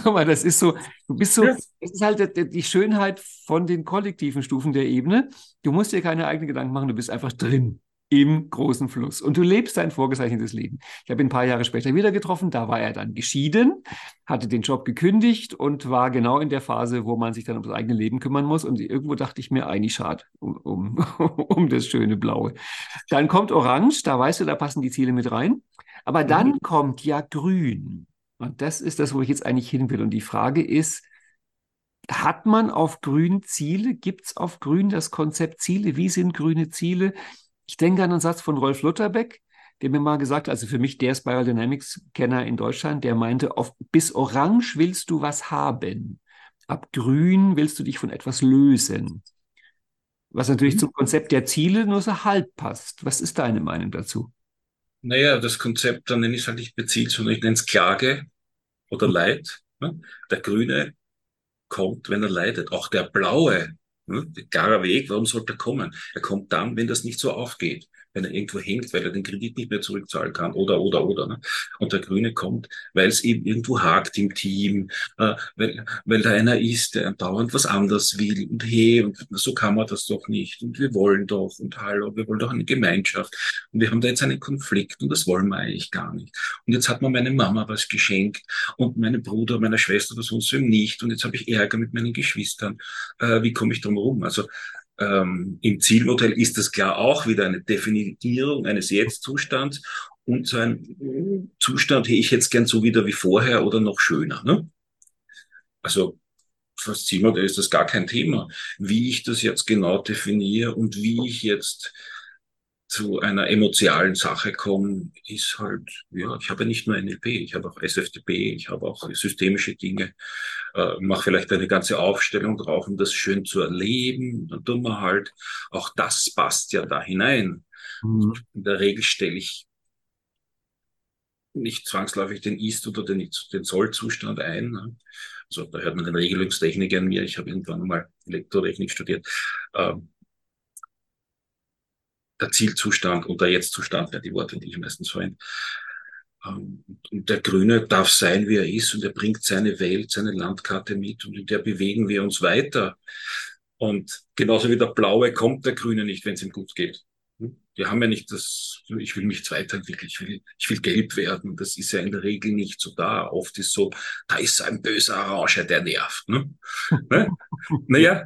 mal, das ist so, du bist so, das ist halt die Schönheit von den kollektiven Stufen der Ebene. Du musst dir keine eigenen Gedanken machen, du bist einfach drin im großen Fluss. Und du lebst dein vorgezeichnetes Leben. Ich habe ihn ein paar Jahre später wieder getroffen. Da war er dann geschieden, hatte den Job gekündigt und war genau in der Phase, wo man sich dann um das eigene Leben kümmern muss. Und irgendwo dachte ich mir, eigentlich schade um, um, um das schöne Blaue. Dann kommt Orange, da weißt du, da passen die Ziele mit rein. Aber dann mhm. kommt ja Grün. Und das ist das, wo ich jetzt eigentlich hin will. Und die Frage ist, hat man auf Grün Ziele? Gibt es auf Grün das Konzept Ziele? Wie sind grüne Ziele? Ich denke an einen Satz von Rolf Lutterbeck, der mir mal gesagt hat, also für mich der Spiral Dynamics Kenner in Deutschland, der meinte, auf, bis orange willst du was haben. Ab grün willst du dich von etwas lösen. Was natürlich mhm. zum Konzept der Ziele nur so halb passt. Was ist deine Meinung dazu? Naja, das Konzept, dann nenne ich es halt nicht bezielt, sondern ich nenne es Klage oder mhm. Leid. Ne? Der Grüne kommt, wenn er leidet. Auch der Blaue hm? Klarer Weg, warum sollte er kommen? Er kommt dann, wenn das nicht so aufgeht wenn er irgendwo hängt, weil er den Kredit nicht mehr zurückzahlen kann oder, oder, oder. Ne? Und der Grüne kommt, weil es eben irgendwo hakt im Team, äh, weil, weil da einer ist, der dauernd was anderes will und hey, und so kann man das doch nicht und wir wollen doch und hallo, wir wollen doch eine Gemeinschaft und wir haben da jetzt einen Konflikt und das wollen wir eigentlich gar nicht. Und jetzt hat mir meine Mama was geschenkt und meine Bruder, meine Schwester oder sonst nicht und jetzt habe ich Ärger mit meinen Geschwistern. Äh, wie komme ich drum rum? Also ähm, Im Zielmodell ist das klar auch wieder eine Definierung eines Jetzt-Zustands und so ein Zustand hätte ich jetzt gern so wieder wie vorher oder noch schöner. Ne? Also fürs Zielmodell ist das gar kein Thema. Wie ich das jetzt genau definiere und wie ich jetzt zu einer emotionalen Sache komme, ist halt, ja, ich habe nicht nur NLP, ich habe auch SFTP, ich habe auch systemische Dinge, äh, mache vielleicht eine ganze Aufstellung drauf, um das schön zu erleben. Dann tun wir halt, auch das passt ja da hinein. Mhm. In der Regel stelle ich nicht zwangsläufig den Ist- oder den, den Soll-Zustand ein. Ne? Also da hört man den Regelungstechniker an mir. Ich habe irgendwann mal Elektrotechnik studiert. Ähm, der Zielzustand und der Jetzt-Zustand wären die Worte, die ich meistens verwende. Ähm, und der Grüne darf sein, wie er ist, und er bringt seine Welt, seine Landkarte mit, und in der bewegen wir uns weiter. Und genauso wie der Blaue kommt der Grüne nicht, wenn es ihm gut geht. Wir haben ja nicht das, ich will mich weiterentwickeln, ich will, ich will gelb werden. Das ist ja in der Regel nicht so da. Oft ist so, da ist ein böser Orange, der nervt. Ne? ne? Naja,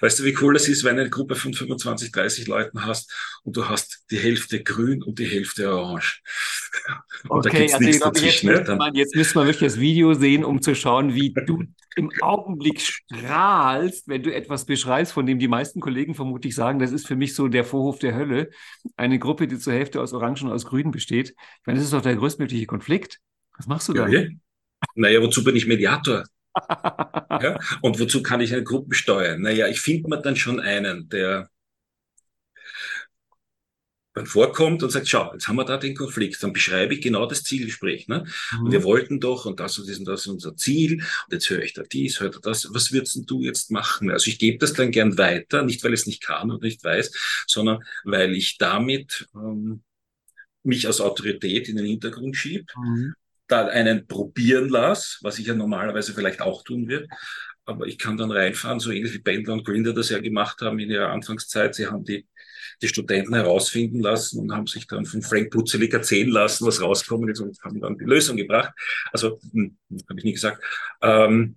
Weißt du, wie cool es ist, wenn du eine Gruppe von 25, 30 Leuten hast und du hast die Hälfte grün und die Hälfte orange. Und okay, also ich glaube, jetzt, müsste man, jetzt müsste man wirklich das Video sehen, um zu schauen, wie du im Augenblick strahlst, wenn du etwas beschreibst, von dem die meisten Kollegen vermutlich sagen, das ist für mich so der Vorhof der Hölle. Eine Gruppe, die zur Hälfte aus Orangen und aus Grün besteht. Ich meine, das ist doch der größtmögliche Konflikt. Was machst du da? Ja, ja. Naja, wozu bin ich Mediator? Ja? Und wozu kann ich eine Gruppe steuern? Naja, ich finde mir dann schon einen, der dann vorkommt und sagt, schau, jetzt haben wir da den Konflikt, dann beschreibe ich genau das Zielgespräch. Ne? Mhm. Und wir wollten doch, und das und das und das ist unser Ziel, und jetzt höre ich da dies, höre da das, was würdest du jetzt machen? Also ich gebe das dann gern weiter, nicht weil ich es nicht kann oder nicht weiß, sondern weil ich damit ähm, mich als Autorität in den Hintergrund schiebe mhm da einen probieren lasse, was ich ja normalerweise vielleicht auch tun würde. Aber ich kann dann reinfahren, so ähnlich wie Bendler und Grinder das ja gemacht haben in ihrer Anfangszeit. Sie haben die, die Studenten herausfinden lassen und haben sich dann von Frank Putzelig erzählen lassen, was rauskommen ist und haben dann die Lösung gebracht. Also, hm, habe ich nie gesagt. Ähm,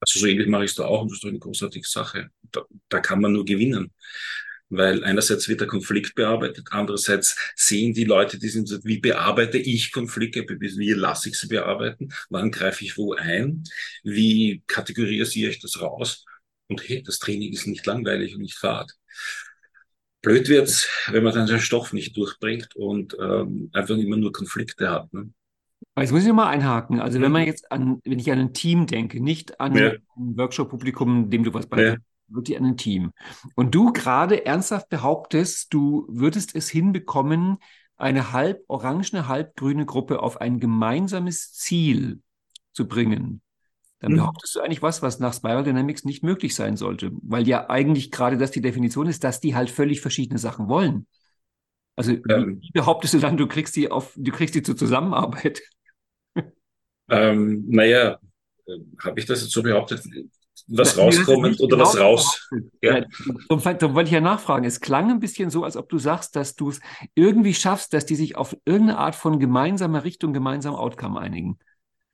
also so ähnlich mache ich es da auch und das ist doch eine großartige Sache. Da, da kann man nur gewinnen weil einerseits wird der Konflikt bearbeitet, andererseits sehen die Leute, die sind, wie bearbeite ich Konflikte, wie lasse ich sie bearbeiten, wann greife ich wo ein, wie kategorisiere ich das raus und hey, das Training ist nicht langweilig und nicht fad. Blöd wird's, wenn man dann den Stoff nicht durchbringt und ähm, einfach immer nur Konflikte hat. Ne? Jetzt muss ich mal einhaken. Also wenn man mhm. jetzt an, wenn ich an ein Team denke, nicht an ja. ein Workshop-Publikum, dem du was beibringst, wirklich an ein Team. Und du gerade ernsthaft behauptest, du würdest es hinbekommen, eine halb orangene, halb grüne Gruppe auf ein gemeinsames Ziel zu bringen. Dann hm. behauptest du eigentlich was, was nach Spiral Dynamics nicht möglich sein sollte, weil ja eigentlich gerade das die Definition ist, dass die halt völlig verschiedene Sachen wollen. Also ähm, wie behauptest du dann, du kriegst die auf, du kriegst die zur Zusammenarbeit? Ähm, naja, äh, habe ich das jetzt so behauptet? Was ja, rauskommt oder genau was raus? Ja. ja darum, darum wollte ich ja nachfragen. Es klang ein bisschen so, als ob du sagst, dass du es irgendwie schaffst, dass die sich auf irgendeine Art von gemeinsamer Richtung, gemeinsamen Outcome einigen.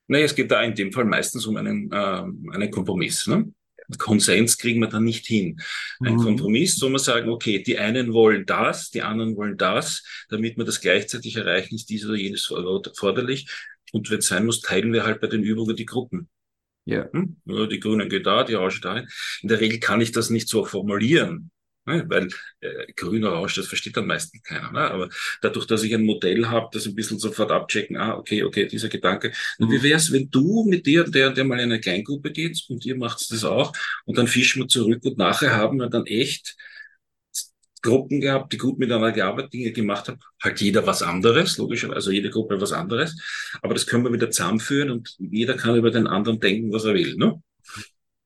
Nee, es geht da in dem Fall meistens um einen, äh, einen Kompromiss. Ne? Konsens kriegen wir dann nicht hin. Ein mhm. Kompromiss, wo wir sagen, okay, die einen wollen das, die anderen wollen das, damit wir das gleichzeitig erreichen, ist dies oder jenes erforderlich. Und wenn es sein muss, teilen wir halt bei den Übungen die Gruppen. Ja. Hm? Die Grünen geht da, die Orange dahin. In der Regel kann ich das nicht so formulieren. Ne? Weil äh, grüner Rausch, das versteht dann meistens keiner. Ne? Aber dadurch, dass ich ein Modell habe, das ein bisschen sofort abchecken, ah, okay, okay, dieser Gedanke. Mhm. Wie wär's, wenn du mit dir, der, der mal in eine Kleingruppe geht und ihr macht das auch und dann fischen wir zurück und nachher haben wir dann echt Gruppen gehabt, die gut miteinander gearbeitet, Dinge gemacht haben. Halt jeder was anderes, logischerweise, also jede Gruppe was anderes. Aber das können wir wieder zusammenführen und jeder kann über den anderen denken, was er will. Ne?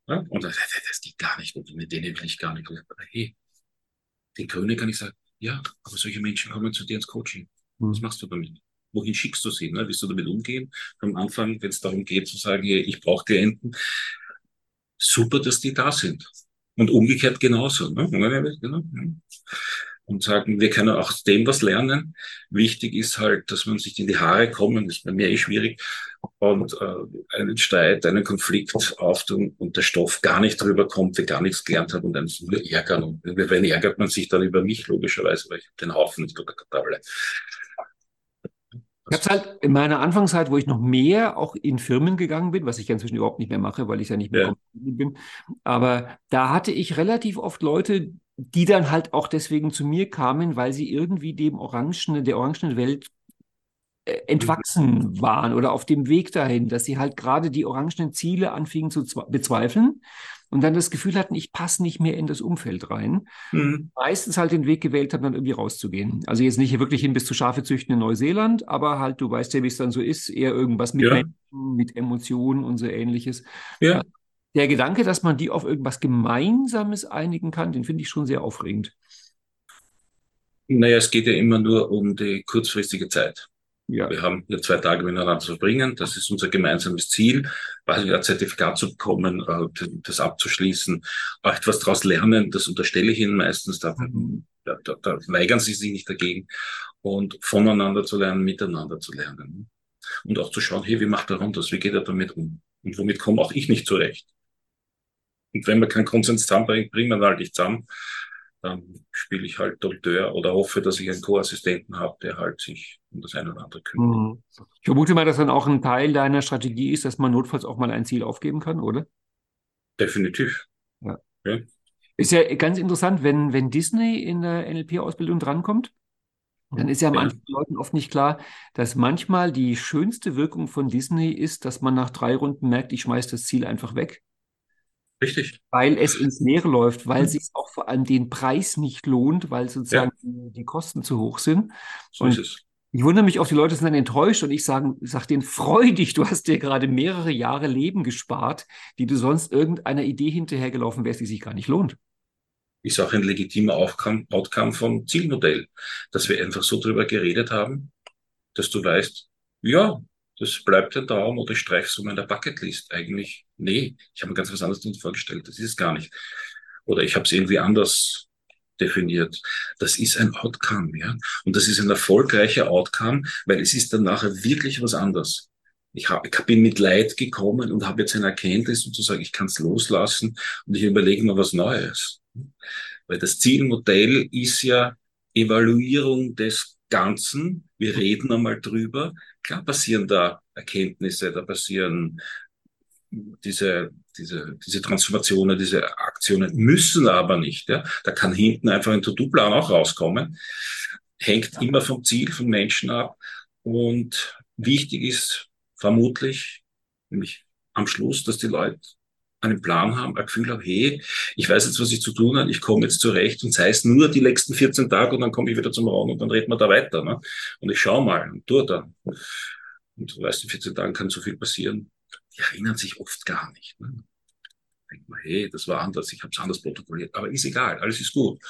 Ja? Und das, das geht gar nicht. Und mit denen will ich gar nicht. Hey, den Grünen kann ich sagen, ja, aber solche Menschen kommen zu dir ins Coaching. Mhm. Was machst du damit? Wohin schickst du sie? Ne? Willst du damit umgehen? Am Anfang, wenn es darum geht zu sagen, ich brauche Klienten, super, dass die da sind. Und umgekehrt genauso. Ne? Genau, und sagen, wir können auch aus dem was lernen. Wichtig ist halt, dass man sich in die Haare kommt, das ist bei mir eh schwierig, und äh, einen Streit, einen Konflikt auftun und der Stoff gar nicht drüber kommt, der gar nichts gelernt hat und dann nur ärgern. Und wenn ärgert man sich dann über mich, logischerweise, weil ich den Haufen nicht unter Kontrolle. Ich habe es halt in meiner Anfangszeit, wo ich noch mehr auch in Firmen gegangen bin, was ich ja inzwischen überhaupt nicht mehr mache, weil ich ja nicht mehr ja. bin. Aber da hatte ich relativ oft Leute, die dann halt auch deswegen zu mir kamen, weil sie irgendwie dem Orangen, der orangenen Welt äh, entwachsen waren oder auf dem Weg dahin, dass sie halt gerade die orangenen Ziele anfingen zu bezweifeln und dann das Gefühl hatten, ich passe nicht mehr in das Umfeld rein. Mhm. Meistens halt den Weg gewählt haben, dann irgendwie rauszugehen. Also jetzt nicht wirklich hin bis zu Schafe züchten in Neuseeland, aber halt, du weißt ja, wie es dann so ist, eher irgendwas mit ja. Menschen, mit Emotionen und so ähnliches. Ja der Gedanke, dass man die auf irgendwas Gemeinsames einigen kann, den finde ich schon sehr aufregend. Naja, es geht ja immer nur um die kurzfristige Zeit. Ja. Wir haben ja zwei Tage miteinander zu verbringen. Das ist unser gemeinsames Ziel, ein Zertifikat zu bekommen, äh, das abzuschließen, auch etwas daraus lernen. Das unterstelle ich Ihnen meistens. Da, mhm. da, da, da weigern Sie sich nicht dagegen. Und voneinander zu lernen, miteinander zu lernen. Und auch zu schauen, hey, wie macht er das? Wie geht er damit um? Und womit komme auch ich nicht zurecht? Und wenn man keinen Konsens zusammenbringt, bringen wir halt nicht zusammen. Dann spiele ich halt Doktor oder hoffe, dass ich einen Co-Assistenten habe, der halt sich um das eine oder andere kümmert. Mhm. Ich vermute mal, dass dann auch ein Teil deiner Strategie ist, dass man notfalls auch mal ein Ziel aufgeben kann, oder? Definitiv. Ja. ja. Ist ja ganz interessant, wenn, wenn Disney in der NLP-Ausbildung drankommt, dann ist ja manchen ja. Leuten oft nicht klar, dass manchmal die schönste Wirkung von Disney ist, dass man nach drei Runden merkt, ich schmeiße das Ziel einfach weg. Richtig. Weil es ins Leere läuft, weil mhm. sich auch vor allem den Preis nicht lohnt, weil sozusagen ja. die, Kosten zu hoch sind. So und ist es. Ich wundere mich auch, die Leute sind dann enttäuscht und ich sage sag denen, freu dich, du hast dir gerade mehrere Jahre Leben gespart, die du sonst irgendeiner Idee hinterhergelaufen wärst, die sich gar nicht lohnt. Ist auch ein legitimer Outcome, Outcome vom Zielmodell, dass wir einfach so drüber geredet haben, dass du weißt, ja, das bleibt ein Traum oder ich streiche es in der Bucketlist. Eigentlich, nee, ich habe mir ganz was anderes vorgestellt. Das ist es gar nicht. Oder ich habe es irgendwie anders definiert. Das ist ein Outcome, ja. Und das ist ein erfolgreicher Outcome, weil es ist dann nachher wirklich was anderes. Ich, hab, ich bin mit Leid gekommen und habe jetzt eine Erkenntnis sozusagen, ich kann es loslassen und ich überlege mir was Neues. Weil das Zielmodell ist ja Evaluierung des Ganzen. Wir reden einmal drüber. Klar passieren da Erkenntnisse, da passieren diese, diese, diese Transformationen, diese Aktionen müssen aber nicht. Ja. Da kann hinten einfach ein To-Do-Plan auch rauskommen. Hängt immer vom Ziel von Menschen ab. Und wichtig ist vermutlich, nämlich am Schluss, dass die Leute einen Plan haben, ein Gefühl haben, hey, ich weiß jetzt, was ich zu tun habe, ich komme jetzt zurecht und sei es nur die letzten 14 Tage und dann komme ich wieder zum Raum und dann reden wir da weiter. Ne? Und ich schaue mal und tue dann. Und du weißt, in 14 Tagen kann so viel passieren. Die erinnern sich oft gar nicht. Ne? Denkt man, hey, das war anders, ich habe es anders protokolliert. Aber ist egal, alles ist gut.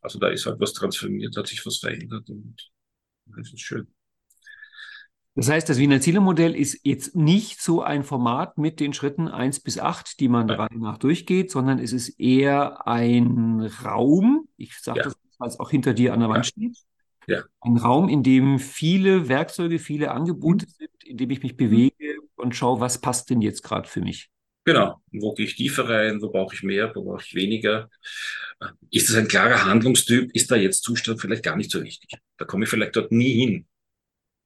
Also da ist halt was transformiert, hat sich was verändert und das ist schön. Das heißt, das Wiener Ziele-Modell ist jetzt nicht so ein Format mit den Schritten eins bis acht, die man der nach durchgeht, sondern es ist eher ein Raum, ich sage ja. das, weil es auch hinter dir an der Wand ja. steht, ja. ein Raum, in dem viele Werkzeuge, viele Angebote mhm. sind, in dem ich mich bewege und schaue, was passt denn jetzt gerade für mich. Genau. Wo gehe ich tiefer rein? Wo brauche ich mehr? Wo brauche ich weniger? Ist es ein klarer Handlungstyp? Ist da jetzt Zustand vielleicht gar nicht so wichtig? Da komme ich vielleicht dort nie hin.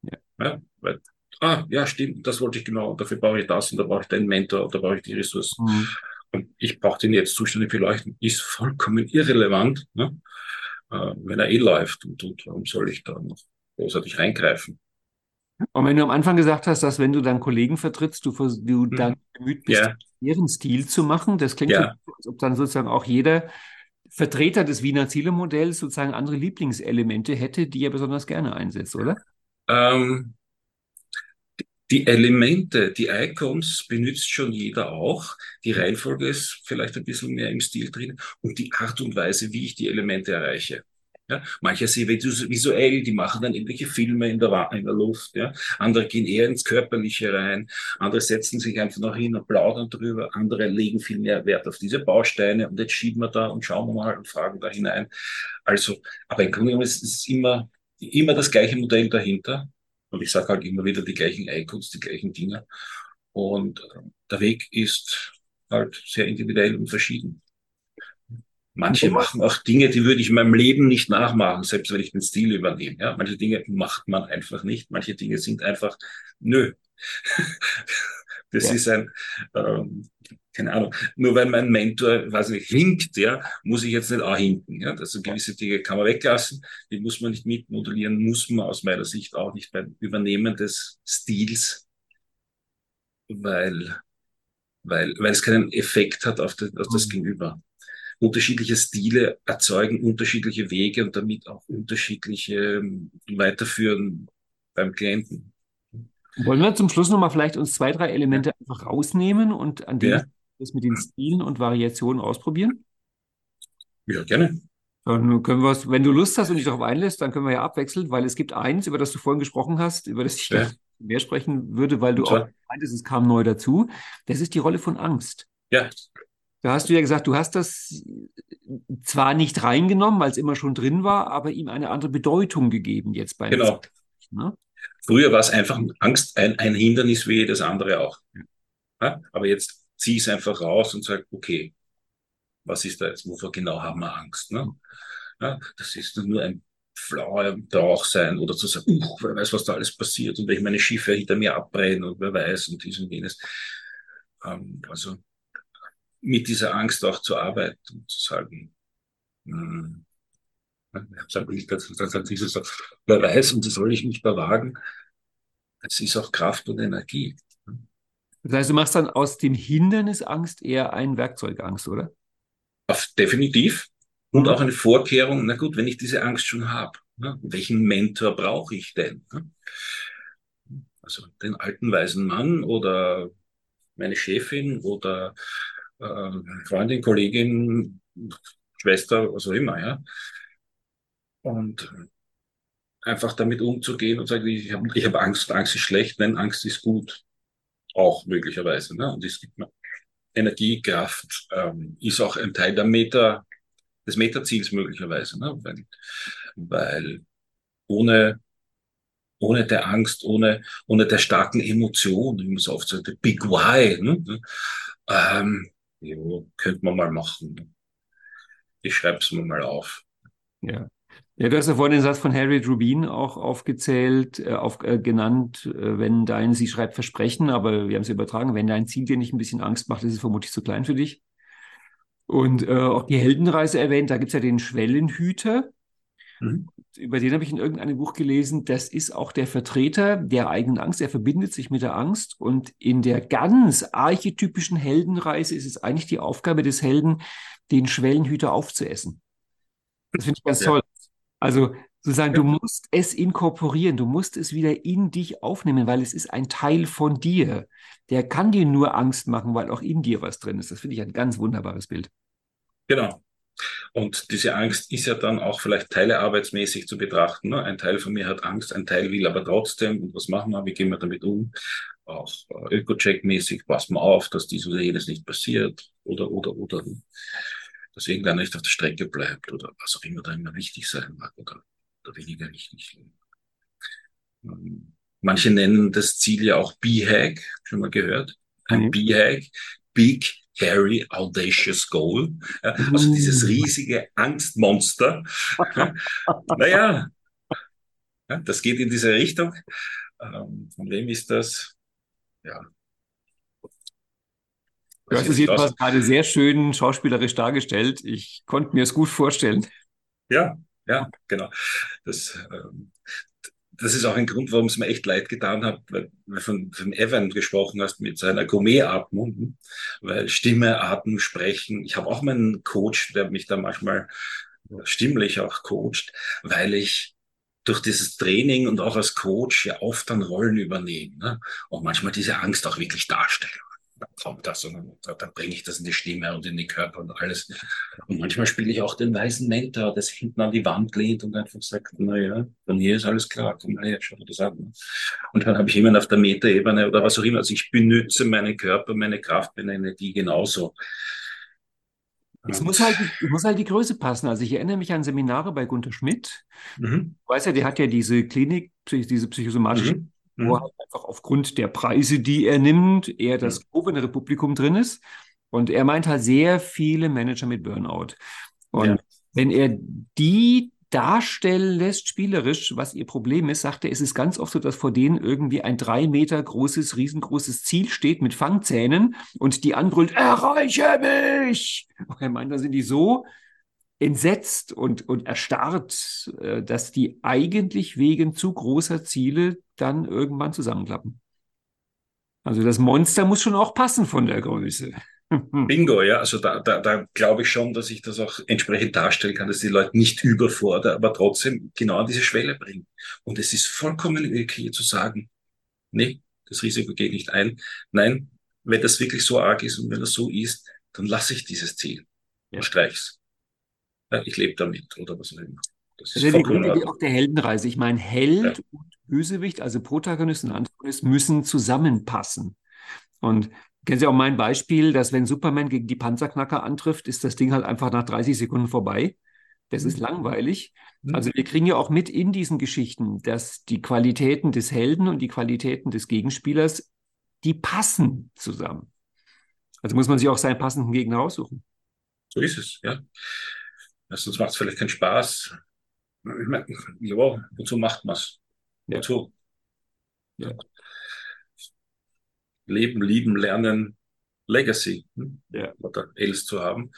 Ja. ja weil, ah, ja, stimmt, das wollte ich genau. Dafür brauche ich das und da brauche ich den Mentor da brauche ich die Ressourcen. Mhm. Und ich brauche den jetzt Zustände beleuchten. Ist vollkommen irrelevant, ne? äh, wenn er eh läuft. Und, und warum soll ich da noch großartig reingreifen? Und wenn du am Anfang gesagt hast, dass wenn du dann Kollegen vertrittst, du, du hm. dann bemüht bist, ja. ihren Stil zu machen, das klingt ja. so, als ob dann sozusagen auch jeder Vertreter des Wiener Ziele-Modells sozusagen andere Lieblingselemente hätte, die er besonders gerne einsetzt, oder? Ähm, die Elemente, die Icons benutzt schon jeder auch. Die Reihenfolge ist vielleicht ein bisschen mehr im Stil drin und die Art und Weise, wie ich die Elemente erreiche. Ja, manche sehen visuell, die machen dann irgendwelche Filme in der, in der Luft. Ja. Andere gehen eher ins Körperliche rein. Andere setzen sich einfach noch hin und plaudern drüber. Andere legen viel mehr Wert auf diese Bausteine. Und jetzt schieben wir da und schauen wir mal und fragen da hinein. Also, aber im Grunde genommen ist es immer, immer das gleiche Modell dahinter. Und ich sage halt immer wieder die gleichen Icons, die gleichen Dinge. Und der Weg ist halt sehr individuell und verschieden. Manche machen auch Dinge, die würde ich in meinem Leben nicht nachmachen, selbst wenn ich den Stil übernehme. Ja, manche Dinge macht man einfach nicht. Manche Dinge sind einfach, nö. das ja. ist ein, ähm, keine Ahnung, nur weil mein Mentor, weiß nicht, hinkt, ja, muss ich jetzt nicht auch hinken. Ja? Also gewisse Dinge kann man weglassen, die muss man nicht mitmodellieren, muss man aus meiner Sicht auch nicht beim Übernehmen des Stils, weil, weil, weil es keinen Effekt hat auf, das, auf das mhm. Gegenüber unterschiedliche Stile erzeugen unterschiedliche Wege und damit auch unterschiedliche ähm, weiterführen beim Klienten. Wollen wir zum Schluss nochmal vielleicht uns zwei, drei Elemente einfach rausnehmen und an denen ja. Das mit den Stilen und Variationen ausprobieren? Ja, gerne. Dann können wir es, wenn du Lust hast und dich darauf einlässt, dann können wir ja abwechseln, weil es gibt eins, über das du vorhin gesprochen hast, über das ich ja. mehr sprechen würde, weil du auch meintest, es kam neu dazu. Das ist die Rolle von Angst. Ja. Da hast du ja gesagt, du hast das zwar nicht reingenommen, weil es immer schon drin war, aber ihm eine andere Bedeutung gegeben jetzt bei Genau. Ne? Früher war es einfach Angst ein, ein Hindernis wie jedes andere auch. Ja? Aber jetzt zieh es einfach raus und sag, okay, was ist da jetzt? Wovor genau haben wir Angst? Ne? Ja, das ist nur ein flauer Brauch sein oder zu sagen, uh, wer weiß, was da alles passiert und ich meine Schiffe hinter mir abbrennen und wer weiß und dies und jenes. Ähm, also mit dieser Angst auch zu arbeiten und zu sagen, hm, sage ich das, das, das dieses so, wer weiß, und soll ich nicht wagen. Es ist auch Kraft und Energie. Das heißt, du machst dann aus dem Hindernis Angst eher ein Werkzeugangst, oder? Auf, definitiv. Und mhm. auch eine Vorkehrung, na gut, wenn ich diese Angst schon habe, ne, welchen Mentor brauche ich denn? Ne? Also den alten weisen Mann oder meine Chefin oder äh, Freundin, Kollegin, Schwester, was auch immer, ja. Und einfach damit umzugehen und sagen, ich habe ich hab Angst, Angst ist schlecht, nein, Angst ist gut. Auch möglicherweise. Ne? Und es gibt mir Energie, Kraft, ähm, ist auch ein Teil der Meta, des Metaziels möglicherweise. Ne? Weil, weil ohne, ohne der Angst, ohne, ohne der starken Emotion, wie man so oft sagt, Big Why, ne? ähm, ja, könnte man mal machen. Ich schreibe es mir mal auf. Ja. Ja, du hast ja vorhin den Satz von Harriet Rubin auch aufgezählt, äh, auf, äh, genannt, äh, wenn dein, sie schreibt Versprechen, aber wir haben es übertragen, wenn dein Ziel dir nicht ein bisschen Angst macht, ist es vermutlich zu klein für dich. Und äh, auch die Heldenreise erwähnt, da gibt es ja den Schwellenhüter. Mhm. Über den habe ich in irgendeinem Buch gelesen, das ist auch der Vertreter der eigenen Angst. Er verbindet sich mit der Angst. Und in der ganz archetypischen Heldenreise ist es eigentlich die Aufgabe des Helden, den Schwellenhüter aufzuessen. Das finde ich ganz ja. toll. Also sozusagen, du musst es inkorporieren, du musst es wieder in dich aufnehmen, weil es ist ein Teil von dir. Der kann dir nur Angst machen, weil auch in dir was drin ist. Das finde ich ein ganz wunderbares Bild. Genau. Und diese Angst ist ja dann auch vielleicht teilearbeitsmäßig zu betrachten. Ne? Ein Teil von mir hat Angst, ein Teil will aber trotzdem. Und was machen wir? Wie gehen wir damit um? Auch äh, Öko-Check-mäßig passen wir auf, dass dies oder jenes nicht passiert. Oder, oder, oder. Dass irgendwer nicht auf der Strecke bleibt oder was auch immer da immer wichtig sein mag oder, oder weniger wichtig. Ähm, manche nennen das Ziel ja auch B-Hack, schon mal gehört. Ein mhm. B-Hack, Big Hairy Audacious Goal. Also dieses uh. riesige Angstmonster. naja, das geht in diese Richtung. Ähm, von wem ist das? Ja. Du hast es jedenfalls gerade sehr schön schauspielerisch dargestellt. Ich konnte mir es gut vorstellen. Ja, ja, genau. Das, ähm, das ist auch ein Grund, warum es mir echt leid getan hat, weil du von, von Evan gesprochen hast mit seiner Gourmet-Atmung, weil Stimme, Atmen, Sprechen. Ich habe auch meinen Coach, der mich da manchmal stimmlich auch coacht, weil ich durch dieses Training und auch als Coach ja oft dann Rollen übernehme ne? und manchmal diese Angst auch wirklich darstelle dann kommt das und dann, dann bringe ich das in die Stimme und in den Körper und alles. Und manchmal spiele ich auch den weißen Mentor, das hinten an die Wand lehnt und einfach sagt, na ja, von hier ist alles klar, komm mal her, schau dir das an. Und dann habe ich immer auf der Metaebene oder was auch immer, also ich benütze meinen Körper, meine Kraft, meine Energie genauso. Es muss halt, es muss halt die Größe passen. Also ich erinnere mich an Seminare bei Gunter Schmidt. Mhm. Du weißt ja, der hat ja diese Klinik, diese psychosomatische mhm wo mhm. halt einfach aufgrund der Preise, die er nimmt, eher das gehobene Publikum drin ist. Und er meint halt sehr viele Manager mit Burnout. Und ja. wenn er die darstellen lässt, spielerisch, was ihr Problem ist, sagt er, es ist ganz oft so, dass vor denen irgendwie ein drei Meter großes, riesengroßes Ziel steht mit Fangzähnen und die anbrüllt, erreiche mich! Und er meint, da sind die so entsetzt und, und erstarrt, äh, dass die eigentlich wegen zu großer Ziele dann irgendwann zusammenklappen. Also das Monster muss schon auch passen von der Größe. Bingo, ja. Also da, da, da glaube ich schon, dass ich das auch entsprechend darstellen kann, dass die Leute nicht überfordern, aber trotzdem genau an diese Schwelle bringen. Und es ist vollkommen okay zu sagen, nee, das Risiko geht nicht ein. Nein, wenn das wirklich so arg ist und wenn das so ist, dann lasse ich dieses Ziel ja. und streich's. Ja, ich lebe damit oder was auch immer. Das ist, das ist ja die Idee auch der Heldenreise. Ich meine, Held ja. und Bösewicht, also Protagonist und Antagonist, müssen zusammenpassen. Und kennen Sie auch mein Beispiel, dass wenn Superman gegen die Panzerknacker antrifft, ist das Ding halt einfach nach 30 Sekunden vorbei. Das ist mhm. langweilig. Mhm. Also wir kriegen ja auch mit in diesen Geschichten, dass die Qualitäten des Helden und die Qualitäten des Gegenspielers, die passen zusammen. Also muss man sich auch seinen passenden Gegner aussuchen. So ist es, ja. Sonst macht es vielleicht keinen Spaß. Ich meine, ja, wozu macht man es? Ja. Wozu? Ja. Leben, lieben, lernen, Legacy hm? ja. oder Els zu haben.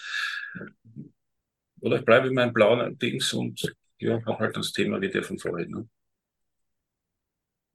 Oder ich bleibe in meinem blauen Dings und ja, habe halt das Thema wie der von vorhin. Ne?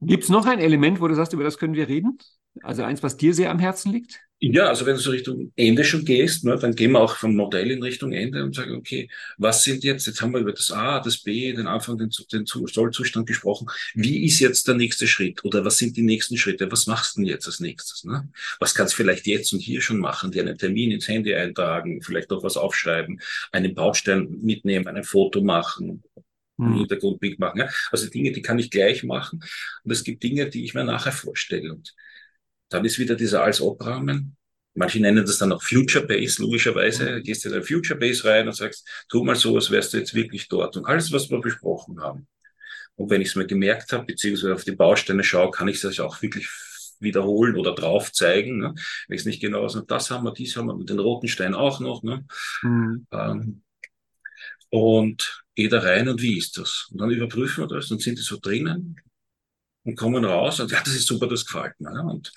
Gibt es noch ein Element, wo du sagst, über das können wir reden? Also eins, was dir sehr am Herzen liegt? Ja, also wenn du so Richtung Ende schon gehst, ne, dann gehen wir auch vom Modell in Richtung Ende und sagen, okay, was sind jetzt, jetzt haben wir über das A, das B, den Anfang, den, den Sollzustand gesprochen. Wie ist jetzt der nächste Schritt? Oder was sind die nächsten Schritte? Was machst du denn jetzt als nächstes? Ne? Was kannst du vielleicht jetzt und hier schon machen? Dir einen Termin ins Handy eintragen, vielleicht noch was aufschreiben, einen Baustein mitnehmen, ein Foto machen, im hm. Hintergrundbild machen. Ja? Also Dinge, die kann ich gleich machen. Und es gibt Dinge, die ich mir nachher vorstelle. Und dann ist wieder dieser Als-Ob-Rahmen. Manche nennen das dann auch Future Base, logischerweise. Mhm. Gehst du in den Future Base rein und sagst, tu mal so, als wärst du jetzt wirklich dort. Und alles, was wir besprochen haben. Und wenn ich es mir gemerkt habe, beziehungsweise auf die Bausteine schaue, kann ich das auch wirklich wiederholen oder drauf zeigen. Ne? Wenn ich es nicht genau weiß, das haben wir, dies haben wir, mit den roten Stein auch noch. Ne? Mhm. Ähm, und gehe da rein und wie ist das? Und dann überprüfen wir das, dann sind die so drinnen und kommen raus und ja, das ist super, das gefällt mir. Ne? Und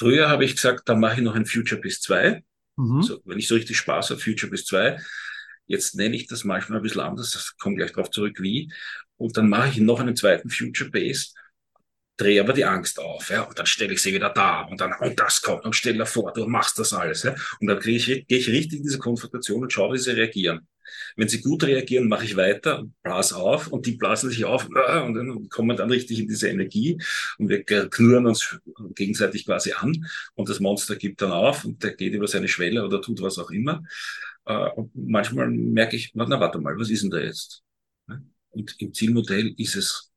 früher habe ich gesagt, dann mache ich noch ein Future bis 2. Mhm. Also, wenn ich so richtig Spaß habe, Future bis 2. Jetzt nenne ich das manchmal ein bisschen anders, das kommt gleich darauf zurück, wie. Und dann mache ich noch einen zweiten Future Base, drehe aber die Angst auf, ja, und dann stelle ich sie wieder da und dann, und das kommt und stelle vor, du machst das alles, ja. Und dann gehe ich, gehe ich richtig in diese Konfrontation und schaue, wie sie reagieren. Wenn sie gut reagieren, mache ich weiter, blase auf und die blasen sich auf äh, und dann kommen dann richtig in diese Energie und wir knurren uns gegenseitig quasi an und das Monster gibt dann auf und der geht über seine Schwelle oder tut was auch immer. Äh, und manchmal merke ich, na, na, warte mal, was ist denn da jetzt? Und im Zielmodell ist es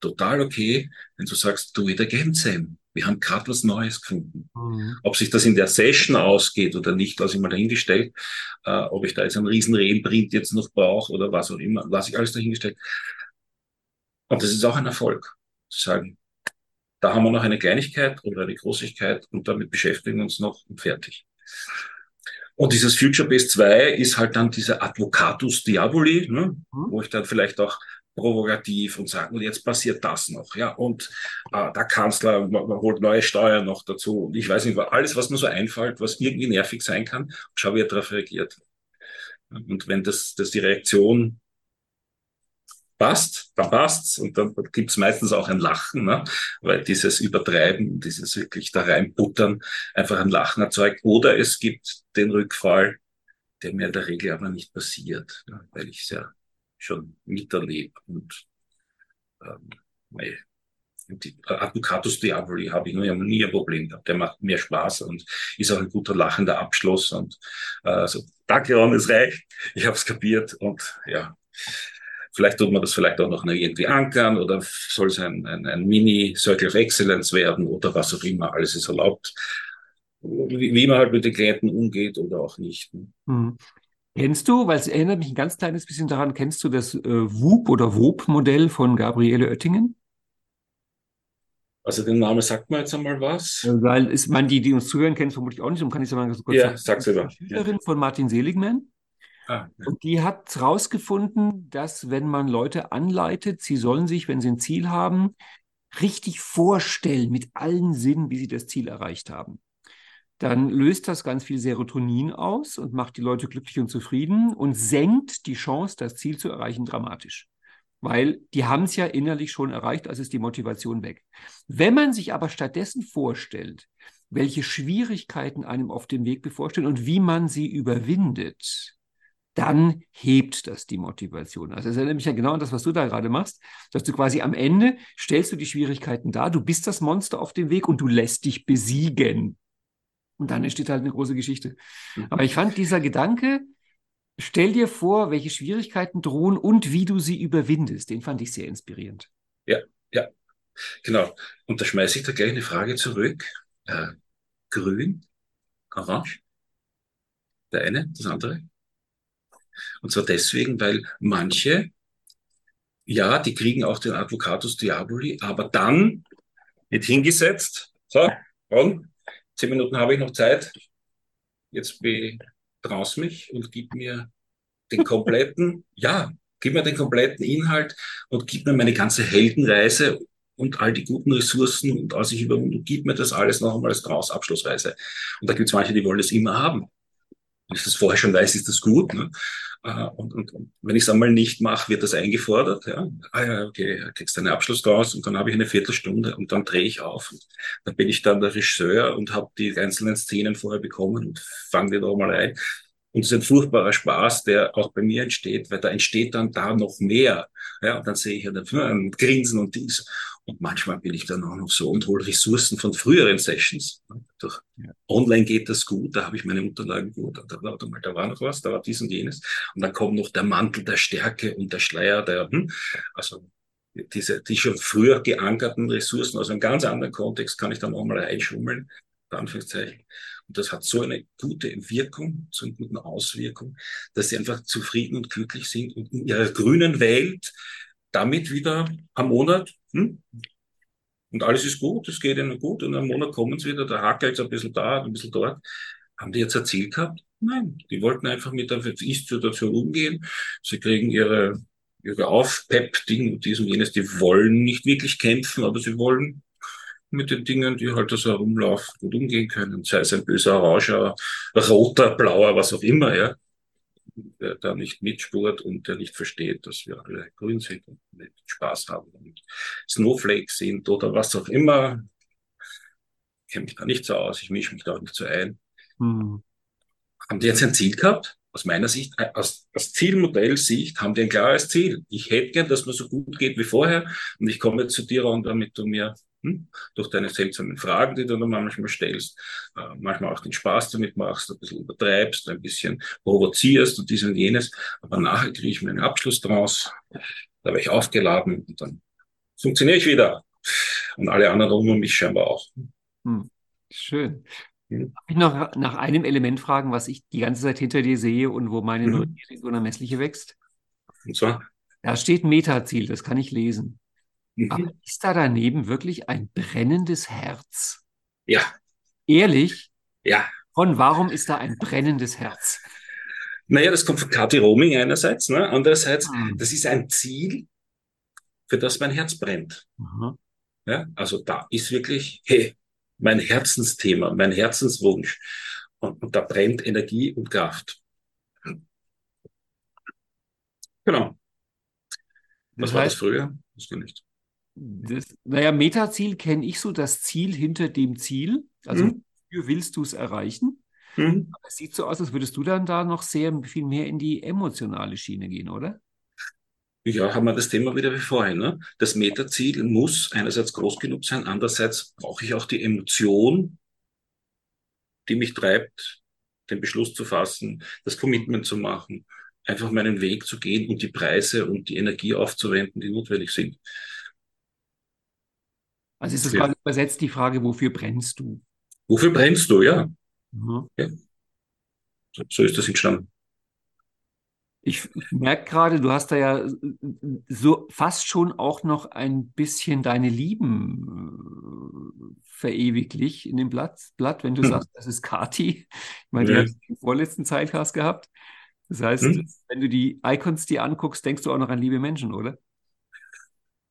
total okay, wenn du sagst, du wieder Game Sam. Wir haben gerade was Neues gefunden. Mhm. Ob sich das in der Session ausgeht oder nicht, lasse ich mal dahingestellt. Äh, ob ich da jetzt einen riesen Rehenprint jetzt noch brauche oder was auch immer, lasse ich alles dahingestellt. Und das ist auch ein Erfolg, zu sagen, da haben wir noch eine Kleinigkeit oder eine Großigkeit und damit beschäftigen wir uns noch und fertig. Und dieses Future Base 2 ist halt dann dieser Advocatus Diaboli, ne, mhm. wo ich dann vielleicht auch provokativ und sage, und jetzt passiert das noch, ja, und äh, der Kanzler man, man holt neue Steuern noch dazu und ich weiß nicht, alles, was mir so einfällt, was irgendwie nervig sein kann, schau, wie er darauf reagiert. Und wenn das, das die Reaktion passt, dann passt's und dann gibt's meistens auch ein Lachen, ne? weil dieses Übertreiben, dieses wirklich da reinbuttern einfach ein Lachen erzeugt. Oder es gibt den Rückfall, der mir in der Regel aber nicht passiert, ne? weil ich ja schon miterlebe und ähm, die Advocatus Diaboli habe ich nur nie ein Problem gehabt. Der macht mehr Spaß und ist auch ein guter lachender Abschluss. Und äh, so, danke Ron, es reicht. Ich habe es kapiert und ja, Vielleicht tut man das vielleicht auch noch irgendwie ankern oder soll es ein, ein, ein Mini-Circle of Excellence werden oder was auch immer. Alles ist erlaubt. Wie, wie man halt mit den Klienten umgeht oder auch nicht. Hm. Kennst du, weil es erinnert mich ein ganz kleines bisschen daran, kennst du das äh, WUP oder WOP-Modell von Gabriele Oettingen? Also den Namen sagt man jetzt einmal was. Äh, weil ist man die, die uns zuhören, kennen vermutlich auch nicht. Darum kann ich es mal ganz kurz ja, sagen. Ja, sag's über. Schülerin ja. von Martin Seligman. Ah, Und die hat herausgefunden, dass wenn man Leute anleitet, sie sollen sich, wenn sie ein Ziel haben, richtig vorstellen mit allen Sinnen, wie sie das Ziel erreicht haben. Dann löst das ganz viel Serotonin aus und macht die Leute glücklich und zufrieden und senkt die Chance, das Ziel zu erreichen, dramatisch. Weil die haben es ja innerlich schon erreicht, also ist die Motivation weg. Wenn man sich aber stattdessen vorstellt, welche Schwierigkeiten einem auf dem Weg bevorstehen und wie man sie überwindet, dann hebt das die Motivation. Also es erinnert mich ja genau an das, was du da gerade machst, dass du quasi am Ende stellst du die Schwierigkeiten dar, du bist das Monster auf dem Weg und du lässt dich besiegen. Und dann entsteht halt eine große Geschichte. Mhm. Aber ich fand dieser Gedanke, stell dir vor, welche Schwierigkeiten drohen und wie du sie überwindest, den fand ich sehr inspirierend. Ja, ja, genau. Und da schmeiße ich da gleich eine Frage zurück. Äh, grün, orange, der eine, das andere. Und zwar deswegen, weil manche, ja, die kriegen auch den Advocatus Diaboli, aber dann wird hingesetzt. So, und zehn Minuten habe ich noch Zeit. Jetzt betraust mich und gib mir den kompletten, ja, gib mir den kompletten Inhalt und gib mir meine ganze Heldenreise und all die guten Ressourcen und alles ich überwunden, gib mir das alles noch einmal als draus, abschlussweise. Und da gibt es manche, die wollen das immer haben. Wenn ich das vorher schon weiß, ist das gut. Ne? Äh, und, und, und wenn ich es einmal nicht mache, wird das eingefordert. Ja? Ah ja, okay, kriegst einen Abschluss draus und dann habe ich eine Viertelstunde und dann drehe ich auf. Und dann bin ich dann der Regisseur und habe die einzelnen Szenen vorher bekommen und fange die nochmal ein. Und es ist ein furchtbarer Spaß, der auch bei mir entsteht, weil da entsteht dann da noch mehr. Ja, und dann sehe ich ja dann Grinsen und dies. Und manchmal bin ich dann auch noch so und hole Ressourcen von früheren Sessions. Durch ja. Online geht das gut, da habe ich meine Unterlagen gut. Da, warte mal, da war noch was, da war dies und jenes. Und dann kommt noch der Mantel der Stärke und der Schleier der, hm, also diese, die schon früher geankerten Ressourcen aus einem ganz anderen Kontext kann ich dann auch mal einschummeln. Anführungszeichen. Und das hat so eine gute Wirkung, so eine gute Auswirkung, dass sie einfach zufrieden und glücklich sind und in ihrer grünen Welt damit wieder am Monat, hm, und alles ist gut, es geht ihnen gut, und am Monat kommen sie wieder, der hakelt ein bisschen da, ein bisschen dort. Haben die jetzt ein Ziel gehabt? Nein, die wollten einfach mit der Ist-Situation umgehen. Sie kriegen ihre, ihre Aufpep-Ding und dies und jenes. Die wollen nicht wirklich kämpfen, aber sie wollen mit den Dingen, die halt so herumlaufen, gut umgehen können. Sei es ein böser Oranger, roter, blauer, was auch immer, ja der da nicht mitspurt und der nicht versteht, dass wir alle grün sind und nicht Spaß haben und Snowflakes sind oder was auch immer. Ich kenne mich da nicht so aus, ich mische mich da auch nicht so ein. Mhm. Haben die jetzt ein Ziel gehabt? Aus meiner Sicht, äh, aus, aus Zielmodellsicht haben die ein klares Ziel. Ich hätte gern, dass mir so gut geht wie vorher und ich komme jetzt zu dir und damit du mir Hm? Durch deine seltsamen Fragen, die du dann manchmal stellst, äh, manchmal auch den Spaß damit machst, ein bisschen übertreibst, ein bisschen provozierst und dies und jenes. Aber nachher kriege ich mir einen Abschluss draus, da werde ich aufgeladen und dann funktioniere ich wieder. Und alle anderen um mich scheinbar auch. Hm. Schön. Hm. Darf ich noch nach einem Element fragen, was ich die ganze Zeit hinter dir sehe und wo meine mhm. Neugierde so unermessliche wächst? Und zwar? Da steht Metaziel, das kann ich lesen. Mhm. Aber ist da daneben wirklich ein brennendes Herz? Ja. Ehrlich? Ja. Von warum ist da ein brennendes Herz? Naja, das kommt von Kati Roaming einerseits, ne? andererseits, mhm. das ist ein Ziel, für das mein Herz brennt. Mhm. Ja, also da ist wirklich, hey, mein Herzensthema, mein Herzenswunsch. Und, und da brennt Energie und Kraft. Genau. Was das heißt, war das früher? Das kann nicht. Das, naja, Metaziel kenne ich so, das Ziel hinter dem Ziel. Also, mhm. wofür willst du es erreichen? Mhm. es sieht so aus, als würdest du dann da noch sehr viel mehr in die emotionale Schiene gehen, oder? Ja, haben wir das Thema wieder wie vorhin. Ne? Das Metaziel muss einerseits groß genug sein, andererseits brauche ich auch die Emotion, die mich treibt, den Beschluss zu fassen, das Commitment zu machen, einfach meinen Weg zu gehen und die Preise und die Energie aufzuwenden, die notwendig sind. Also ist das ja. quasi übersetzt die Frage, wofür brennst du? Wofür brennst du, ja. Mhm. ja. So, so ist das entstanden. Ich merke gerade, du hast da ja so fast schon auch noch ein bisschen deine Lieben äh, verewiglich in dem Blatt, Blatt wenn du hm. sagst, das ist Kati. Ich meine, ja. du hast den vorletzten Zeitcast gehabt. Das heißt, hm. wenn du die Icons dir anguckst, denkst du auch noch an liebe Menschen, oder?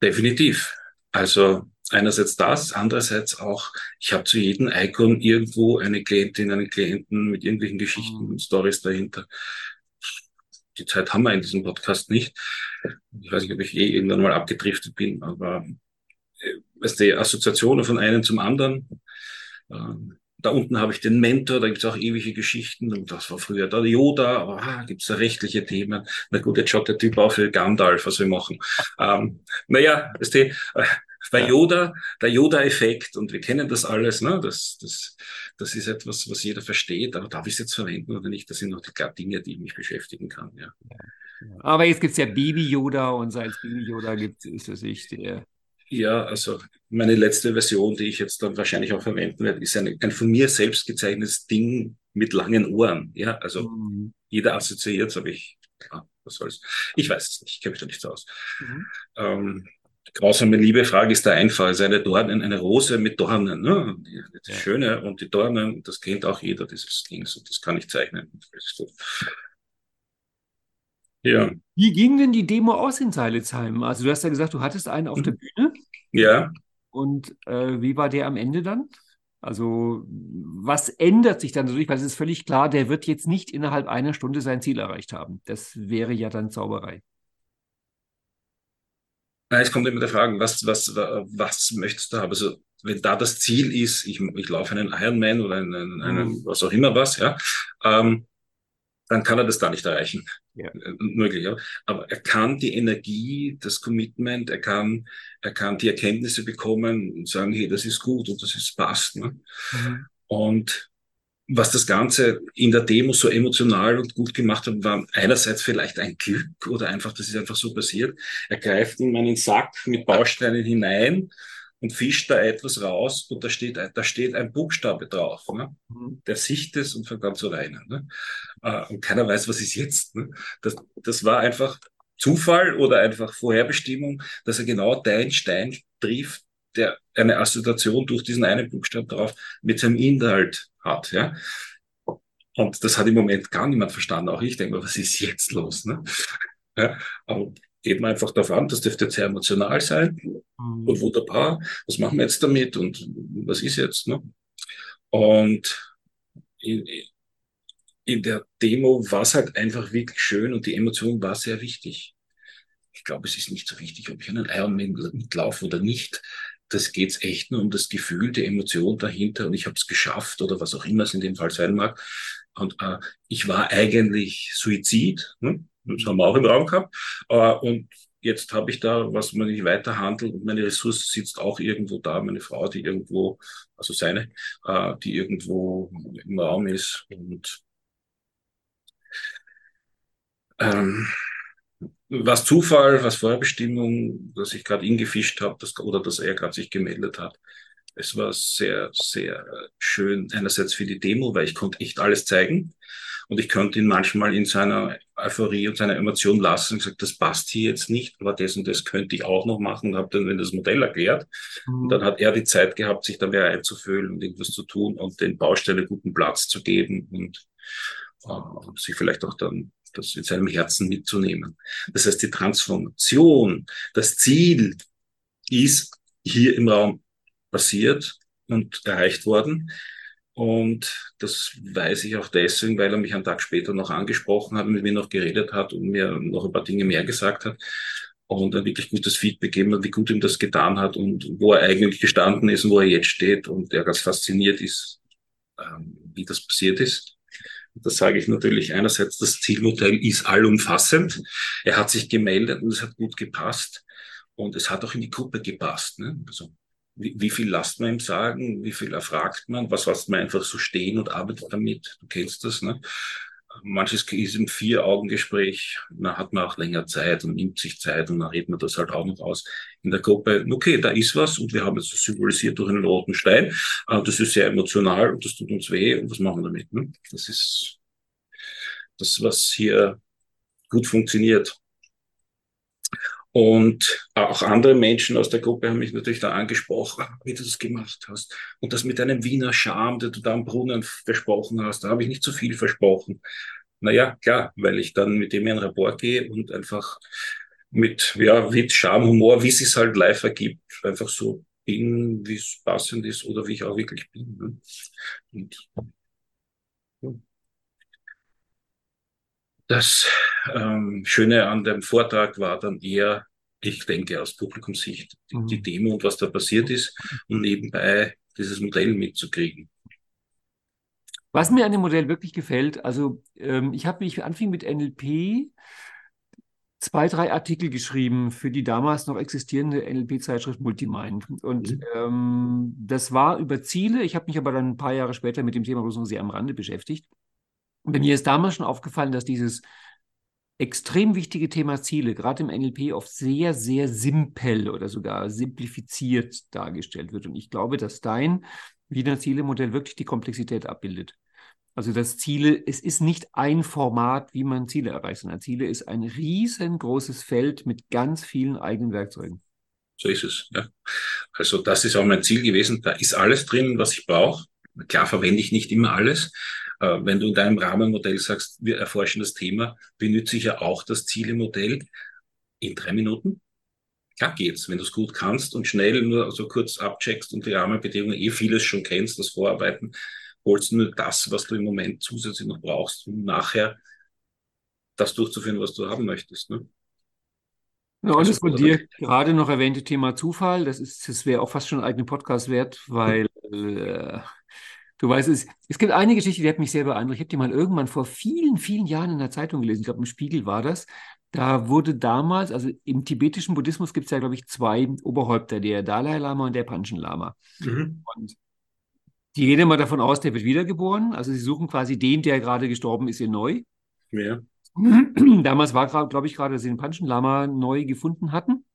Definitiv. Also einerseits das, andererseits auch, ich habe zu jedem Icon irgendwo eine Klientin, einen Klienten mit irgendwelchen Geschichten mhm. und Stories dahinter die Zeit haben wir in diesem Podcast nicht. Ich weiß nicht, ob ich je irgendwann mal abgedriftet bin, aber äh, weißt du, Assoziationen von einem zum anderen. Ähm, da unten habe ich den Mentor, da gibt es auch ewige Geschichten und das war früher der Yoda, aber ah, gibt es da rechtliche Themen. Na gut, jetzt schaut der Typ auch für Gandalf, was wir machen. Ähm, naja, weißt du, äh, bei Yoda, der Yoda-Effekt, und wir kennen das alles, ne? das, das, das ist etwas, was jeder versteht, aber darf ich es jetzt verwenden oder nicht? Das sind noch die klar Dinge, die mich beschäftigen kann. Ja. Aber jetzt gibt es ja Baby-Yoda und seit es Baby-Yoda gibt, ist das nicht der. Ja, also meine letzte Version, die ich jetzt dann wahrscheinlich auch verwenden werde, ist ein, ein von mir selbst gezeichnetes Ding mit langen Ohren. Ja, also mhm. jeder assoziiert es, aber ich, ja, was soll's. Ich weiß es nicht, ich kenne mich da nicht so aus. Mhm. Ähm, grausame Liebe-Frage ist da einfach. Es ist eine Dornen, eine Rose mit Dornen. Ne? Das ja. Schöne und die Dornen, das kennt auch jeder, dieses Ding. So, das kann ich zeichnen. Ja. Wie ging denn die Demo aus in Seilitzheim? Also du hast ja gesagt, du hattest einen auf der mhm. Bühne. Ja. Und äh, wie war der am Ende dann? Also was ändert sich dann dadurch? Weil es ist völlig klar, der wird jetzt nicht innerhalb einer Stunde sein Ziel erreicht haben. Das wäre ja dann Zauberei. Nein, es kommt immer der Frage, was, was, was möchtest du haben? Also, wenn da das Ziel ist, ich, ich laufe einen Ironman oder einen, einen mhm. was auch immer was, ja, ähm, dann kann er das da nicht erreichen. Ja. Äh, möglich, ja. Aber er kann die Energie, das Commitment, er kann, er kann die Erkenntnisse bekommen und sagen, hey, das ist gut und das ist passt. Ne? Mhm. Und was das Ganze in der Demo so emotional und gut gemacht hat, war einerseits vielleicht ein Glück oder einfach, das ist einfach so passiert. Er greift in meinen Sack mit Bausteinen hinein und fischt da etwas raus und da steht, da steht ein Buchstabe drauf. Ne? Mhm. Der sicht es und fängt an zu weinen. Ne? Äh, und keiner weiß, was ist jetzt. Ne? Das, das war einfach Zufall oder einfach Vorherbestimmung, dass er genau dein Stein trifft, der eine Assoziation durch diesen einen Buchstaben drauf mit seinem Inhalt hat. Ja? Und das hat im Moment gar niemand verstanden. Auch ich denke mir, was ist jetzt los? Ne? Ja, aber geht man einfach darauf an, das dürfte jetzt sehr emotional sein mhm. und wunderbar. Was machen wir jetzt damit und was ist jetzt? Ne? Und in, in der Demo war es halt einfach wirklich schön und die Emotion war sehr wichtig. Ich glaube, es ist nicht so wichtig, ob ich einen Ironman mitlaufe oder nicht das geht's echt nur um das Gefühl, die Emotion dahinter und ich habe es geschafft oder was auch immer es in dem Fall sein mag. Und äh, ich war eigentlich Suizid, ne? Das haben wir auch im Raum gehabt, äh, und jetzt habe ich da, was man nicht weiter handelt und meine Ressource sitzt auch irgendwo da, meine Frau, die irgendwo, also seine, äh, die irgendwo im Raum ist und ähm, was Zufall, was Vorbestimmung, dass ich gerade ihn gefischt habe oder dass er gerade sich gemeldet hat. Es war sehr, sehr schön, einerseits für die Demo, weil ich konnte echt alles zeigen. Und ich könnte ihn manchmal in seiner Euphorie und seiner Emotion lassen und gesagt, das passt hier jetzt nicht, aber das und das könnte ich auch noch machen und habe dann das Modell erklärt. Mhm. Und dann hat er die Zeit gehabt, sich da mehr einzufühlen und irgendwas zu tun und den Baustellen guten Platz zu geben und äh, sich vielleicht auch dann das in seinem Herzen mitzunehmen. Das heißt, die Transformation, das Ziel ist hier im Raum passiert und erreicht worden. Und das weiß ich auch deswegen, weil er mich einen Tag später noch angesprochen hat, mit mir noch geredet hat und mir noch ein paar Dinge mehr gesagt hat und ein wirklich gutes Feedback gegeben hat, wie gut ihm das getan hat und wo er eigentlich gestanden ist und wo er jetzt steht und er ganz fasziniert ist, ähm, wie das passiert ist. Das sage ich natürlich einerseits, das Zielmodell ist allumfassend. Er hat sich gemeldet und es hat gut gepasst und es hat auch in die Gruppe gepasst. Ne? Also wie, wie viel lasst man ihm sagen, wie viel erfragt man, was lässt man einfach so stehen und arbeitet damit. Du kennst das, ne? Manches ist im Vier-Augen-Gespräch, da hat man auch länger Zeit und nimmt sich Zeit und dann redet man das halt auch noch aus in der Gruppe. Okay, da ist was und wir haben das symbolisiert durch einen roten Stein. Das ist sehr emotional und das tut uns weh und was machen wir damit? Ne? Das ist das, was hier gut funktioniert. Und auch andere Menschen aus der Gruppe haben mich natürlich da angesprochen, wie du das gemacht hast. Und das mit einem Wiener Charme, den du da am Brunnen versprochen hast, da habe ich nicht so viel versprochen. Naja, klar, weil ich dann mit dem in Rapport gehe und einfach mit ja, Witz, Charme, Humor, wie es sich halt live ergibt, einfach so bin, wie es passend ist oder wie ich auch wirklich bin. Ne? Und, ja. Das ähm, Schöne an dem Vortrag war dann eher, ich denke aus Publikumssicht, mhm. die Demo und was da passiert ist und nebenbei dieses Modell mitzukriegen. Was mir an dem Modell wirklich gefällt, also ähm, ich habe mich anfing mit NLP zwei, drei Artikel geschrieben für die damals noch existierende NLP-Zeitschrift Multimind. Und mhm. ähm, das war über Ziele. Ich habe mich aber dann ein paar Jahre später mit dem Thema bloß noch sehr am Rande beschäftigt. Und mir ist damals schon aufgefallen, dass dieses extrem wichtige Thema Ziele, gerade im NLP, oft sehr, sehr simpel oder sogar simplifiziert dargestellt wird. Und ich glaube, dass dein Wiener Ziele-Modell wirklich die Komplexität abbildet. Also das Ziele, es ist nicht ein Format, wie man Ziele erreicht, sondern Ziele ist ein riesengroßes Feld mit ganz vielen eigenen Werkzeugen. So ist es. Ja. Also das ist auch mein Ziel gewesen. Da ist alles drin, was ich brauche. Klar verwende ich nicht immer alles, wenn du in deinem Rahmenmodell sagst, wir erforschen das Thema, benütze ich ja auch das Zielemodell in drei Minuten. Klar geht's, wenn du es gut kannst und schnell nur so kurz abcheckst und die Rahmenbedingungen eh vieles schon kennst, das Vorarbeiten, holst du nur das, was du im Moment zusätzlich noch brauchst, um nachher das durchzuführen, was du haben möchtest. Ne? Ja, und also, das von dir gerade noch erwähnte Thema Zufall, das ist, das wäre auch fast schon ein eigener Podcast wert, weil äh, Du weißt, es, es gibt eine Geschichte, die hat mich sehr beeindruckt. Ich habe die mal irgendwann vor vielen, vielen Jahren in der Zeitung gelesen. Ich glaube, im Spiegel war das. Da wurde damals, also im tibetischen Buddhismus gibt es ja, glaube ich, zwei Oberhäupter, der Dalai Lama und der Panchen Lama. Mhm. Und die gehen immer davon aus, der wird wiedergeboren. Also sie suchen quasi den, der gerade gestorben ist, in neu. Ja. Damals war, glaube ich, gerade, dass sie den Panchen Lama neu gefunden hatten.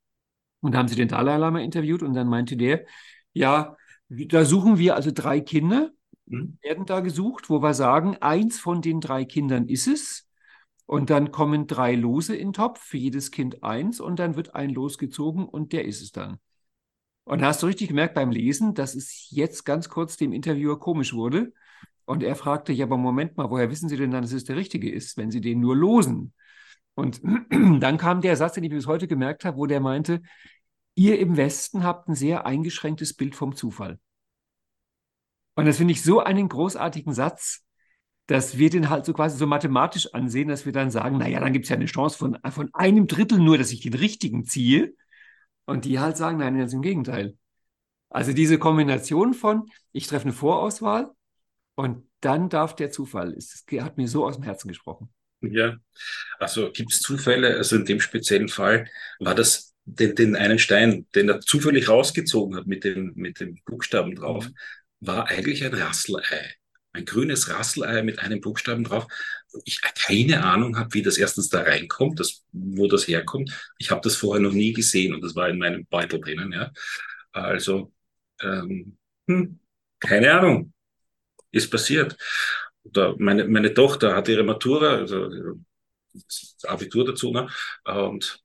Und da haben sie den Dalai Lama interviewt und dann meinte der, ja, da suchen wir also drei Kinder mhm. werden da gesucht, wo wir sagen, eins von den drei Kindern ist es. Und dann kommen drei Lose in den Topf, für jedes Kind eins, und dann wird ein Los gezogen und der ist es dann. Und hast du richtig gemerkt beim Lesen, dass es jetzt ganz kurz dem Interviewer komisch wurde. Und er fragte, ja, aber Moment mal, woher wissen Sie denn dann, dass es der Richtige ist, wenn Sie den nur losen? Und dann kam der Satz, den ich bis heute gemerkt habe, wo der meinte, ihr im Westen habt ein sehr eingeschränktes Bild vom Zufall. Und das finde ich so einen großartigen Satz, dass wir den halt so quasi so mathematisch ansehen, dass wir dann sagen, naja, dann gibt es ja eine Chance von, von einem Drittel nur, dass ich den richtigen ziehe. Und die halt sagen, nein, ganz im Gegenteil. Also diese Kombination von, ich treffe eine Vorauswahl und dann darf der Zufall, es hat mir so aus dem Herzen gesprochen. Ja, also gibt es Zufälle, also in dem speziellen Fall war das den, den einen Stein, den er zufällig rausgezogen hat mit dem, mit dem Buchstaben drauf, mhm. War eigentlich ein Rasselei. Ein grünes Rasselei mit einem Buchstaben drauf. Ich keine Ahnung habe, wie das erstens da reinkommt, das, wo das herkommt. Ich habe das vorher noch nie gesehen und das war in meinem Beutel drinnen. Ja. Also, ähm, hm, keine Ahnung, ist passiert. Oder meine, meine Tochter hat ihre Matura, also das Abitur dazu, ne? und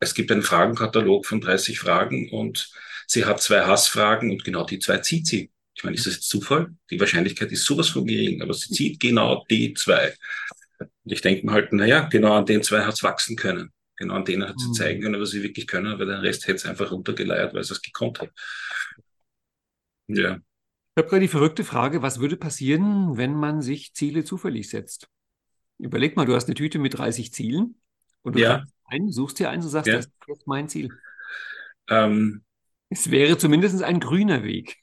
es gibt einen Fragenkatalog von 30 Fragen und sie hat zwei Hassfragen und genau die zwei zieht sie. Ich meine, ist das jetzt Zufall? Die Wahrscheinlichkeit ist sowas von gering, aber sie zieht genau die zwei. Und ich denke mir halt, naja, genau an den zwei hat es wachsen können. Genau an denen hat sie mhm. zeigen können, was sie wirklich können, weil den Rest hätte es einfach runtergeleiert, weil sie es gekonnt hat. Ja. Ich habe gerade die verrückte Frage, was würde passieren, wenn man sich Ziele zufällig setzt? Überleg mal, du hast eine Tüte mit 30 Zielen und du ja. ein, suchst dir eins und sagst, ja. das ist jetzt mein Ziel. Ähm, es wäre zumindest ein grüner Weg.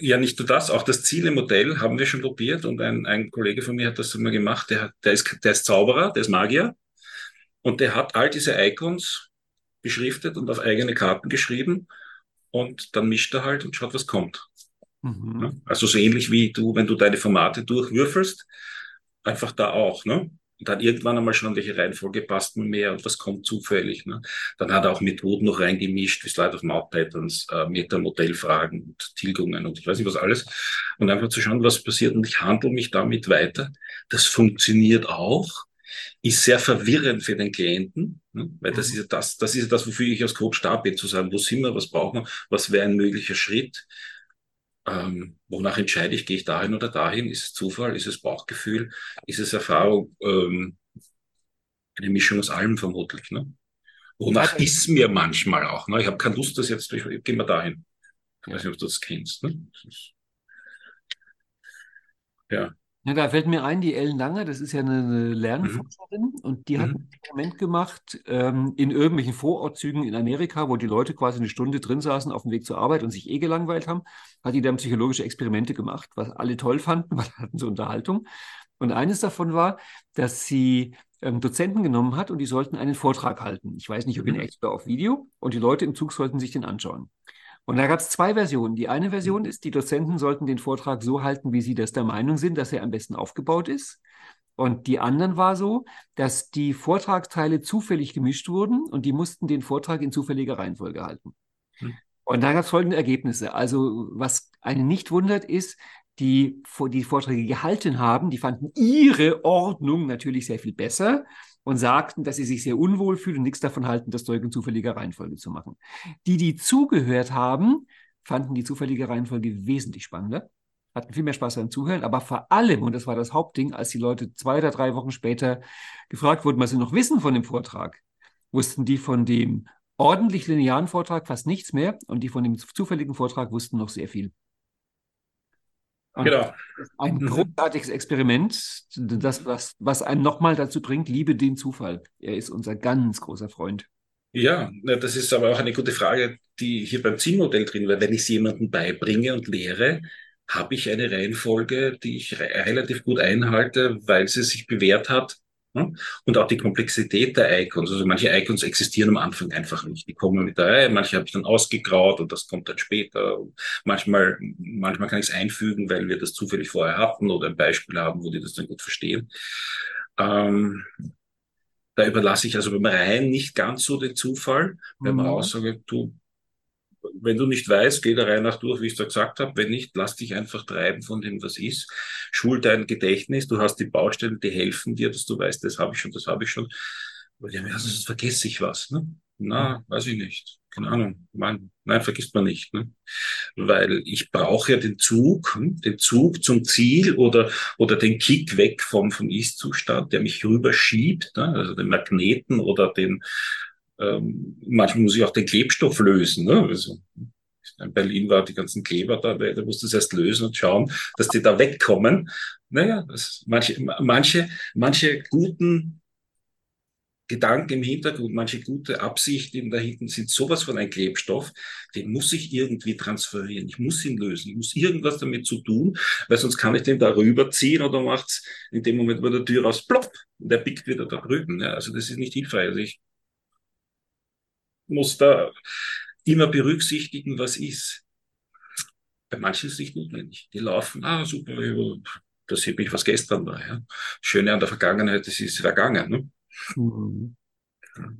Ja, nicht nur das, auch das Zielemodell haben wir schon probiert und ein, ein Kollege von mir hat das immer gemacht, der, der, ist, der ist Zauberer, der ist Magier und der hat all diese Icons beschriftet und auf eigene Karten geschrieben und dann mischt er halt und schaut, was kommt. Mhm. Also so ähnlich wie du, wenn du deine Formate durchwürfelst, einfach da auch. Ne? Und dann irgendwann einmal schon, welche Reihenfolge passt mir mehr und was kommt zufällig. Ne? Dann hat er auch Methoden noch reingemischt, wie Slide of Mouth Patterns, äh, Metamodellfragen und Tilgungen und ich weiß nicht was alles. Und einfach zu schauen, was passiert. Und ich handle mich damit weiter. Das funktioniert auch. Ist sehr verwirrend für den Klienten, ne? weil das mhm. ist ja das, das ist ja das, wofür ich als Coach da bin, zu sagen, wo sind wir, was brauchen wir, was wäre ein möglicher Schritt ähm, wonach entscheide ich, gehe ich dahin oder dahin? Ist es Zufall? Ist es Bauchgefühl? Ist es Erfahrung? Ähm, eine Mischung aus allem vermutlich. Ne? Wonach ja, ist mir manchmal auch. Ne? Ich habe keine Lust, das jetzt durch. Gehen wir dahin. Ich weiß nicht, ob du das kennst. Ne? Das ja. Ja, da fällt mir ein, die Ellen Langer, das ist ja eine Lernforscherin mhm. und die hat mhm. ein Experiment gemacht ähm, in irgendwelchen Vorortzügen in Amerika, wo die Leute quasi eine Stunde drin saßen auf dem Weg zur Arbeit und sich eh gelangweilt haben, hat die dann psychologische Experimente gemacht, was alle toll fanden, weil hatten so Unterhaltung. Und eines davon war, dass sie ähm, Dozenten genommen hat und die sollten einen Vortrag halten. Ich weiß nicht, ob in mhm. echt oder auf Video und die Leute im Zug sollten sich den anschauen. Und da gab es zwei Versionen. Die eine Version ist, die Dozenten sollten den Vortrag so halten, wie sie das der Meinung sind, dass er am besten aufgebaut ist. Und die anderen war so, dass die Vortragsteile zufällig gemischt wurden und die mussten den Vortrag in zufälliger Reihenfolge halten. Hm. Und da gab es folgende Ergebnisse. Also was einen nicht wundert, ist, die die Vorträge gehalten haben, die fanden ihre Ordnung natürlich sehr viel besser und sagten, dass sie sich sehr unwohl fühlen und nichts davon halten, das Zeug in zufälliger Reihenfolge zu machen. Die, die zugehört haben, fanden die zufällige Reihenfolge wesentlich spannender, hatten viel mehr Spaß beim Zuhören, aber vor allem, und das war das Hauptding, als die Leute zwei oder drei Wochen später gefragt wurden, was sie noch wissen von dem Vortrag, wussten die von dem ordentlich linearen Vortrag fast nichts mehr und die von dem zufälligen Vortrag wussten noch sehr viel. Und genau. Ein mhm. großartiges Experiment, das, was, was einen nochmal dazu bringt, liebe den Zufall. Er ist unser ganz großer Freund. Ja, das ist aber auch eine gute Frage, die hier beim Zielmodell drin wäre. Wenn ich es jemandem beibringe und lehre, habe ich eine Reihenfolge, die ich relativ gut einhalte, weil sie sich bewährt hat, und auch die Komplexität der Icons. Also manche Icons existieren am Anfang einfach nicht. Die kommen mit der Reihe, manche habe ich dann ausgegraut und das kommt dann später. Manchmal, manchmal kann ich es einfügen, weil wir das zufällig vorher hatten oder ein Beispiel haben, wo die das dann gut verstehen. Ähm, da überlasse ich also beim Reihen nicht ganz so den Zufall, wenn man mhm. auch sage, du wenn du nicht weißt, geh der Reihe nach durch, wie ich es da gesagt habe. Wenn nicht, lass dich einfach treiben von dem, was ist. Schul dein Gedächtnis. Du hast die Baustellen, die helfen dir, dass du weißt, das habe ich schon, das habe ich schon. Weil ja, also, vergesse ich was. Ne? Na, weiß ich nicht. Keine Ahnung. Nein, nein, vergisst man nicht. Ne? Weil ich brauche ja den Zug, hm, den Zug zum Ziel oder, oder den Kick weg vom, vom Ist-Zustand, der mich rüberschiebt, ne? also den Magneten oder den, ähm, manchmal muss ich auch den Klebstoff lösen. Ne? Also, in Berlin war die ganzen Kleber da, da musste es erst lösen und schauen, dass die da wegkommen. Naja, das, manche, manche, manche guten Gedanken im Hintergrund, manche gute Absichten da hinten sind sowas von ein Klebstoff, den muss ich irgendwie transferieren. Ich muss ihn lösen. Ich muss irgendwas damit zu tun, weil sonst kann ich den da rüberziehen oder macht's in dem Moment, wo der Tür raus plopp und der pickt wieder da drüben. Ja, also das ist nicht hilfreich. Also ich muss da immer berücksichtigen, was ist. Bei manchen ist es nicht notwendig. Die laufen, ah, super, das sieht mich, was gestern war. Ja. Schöne an der Vergangenheit, das ist vergangen. Ne? Mhm.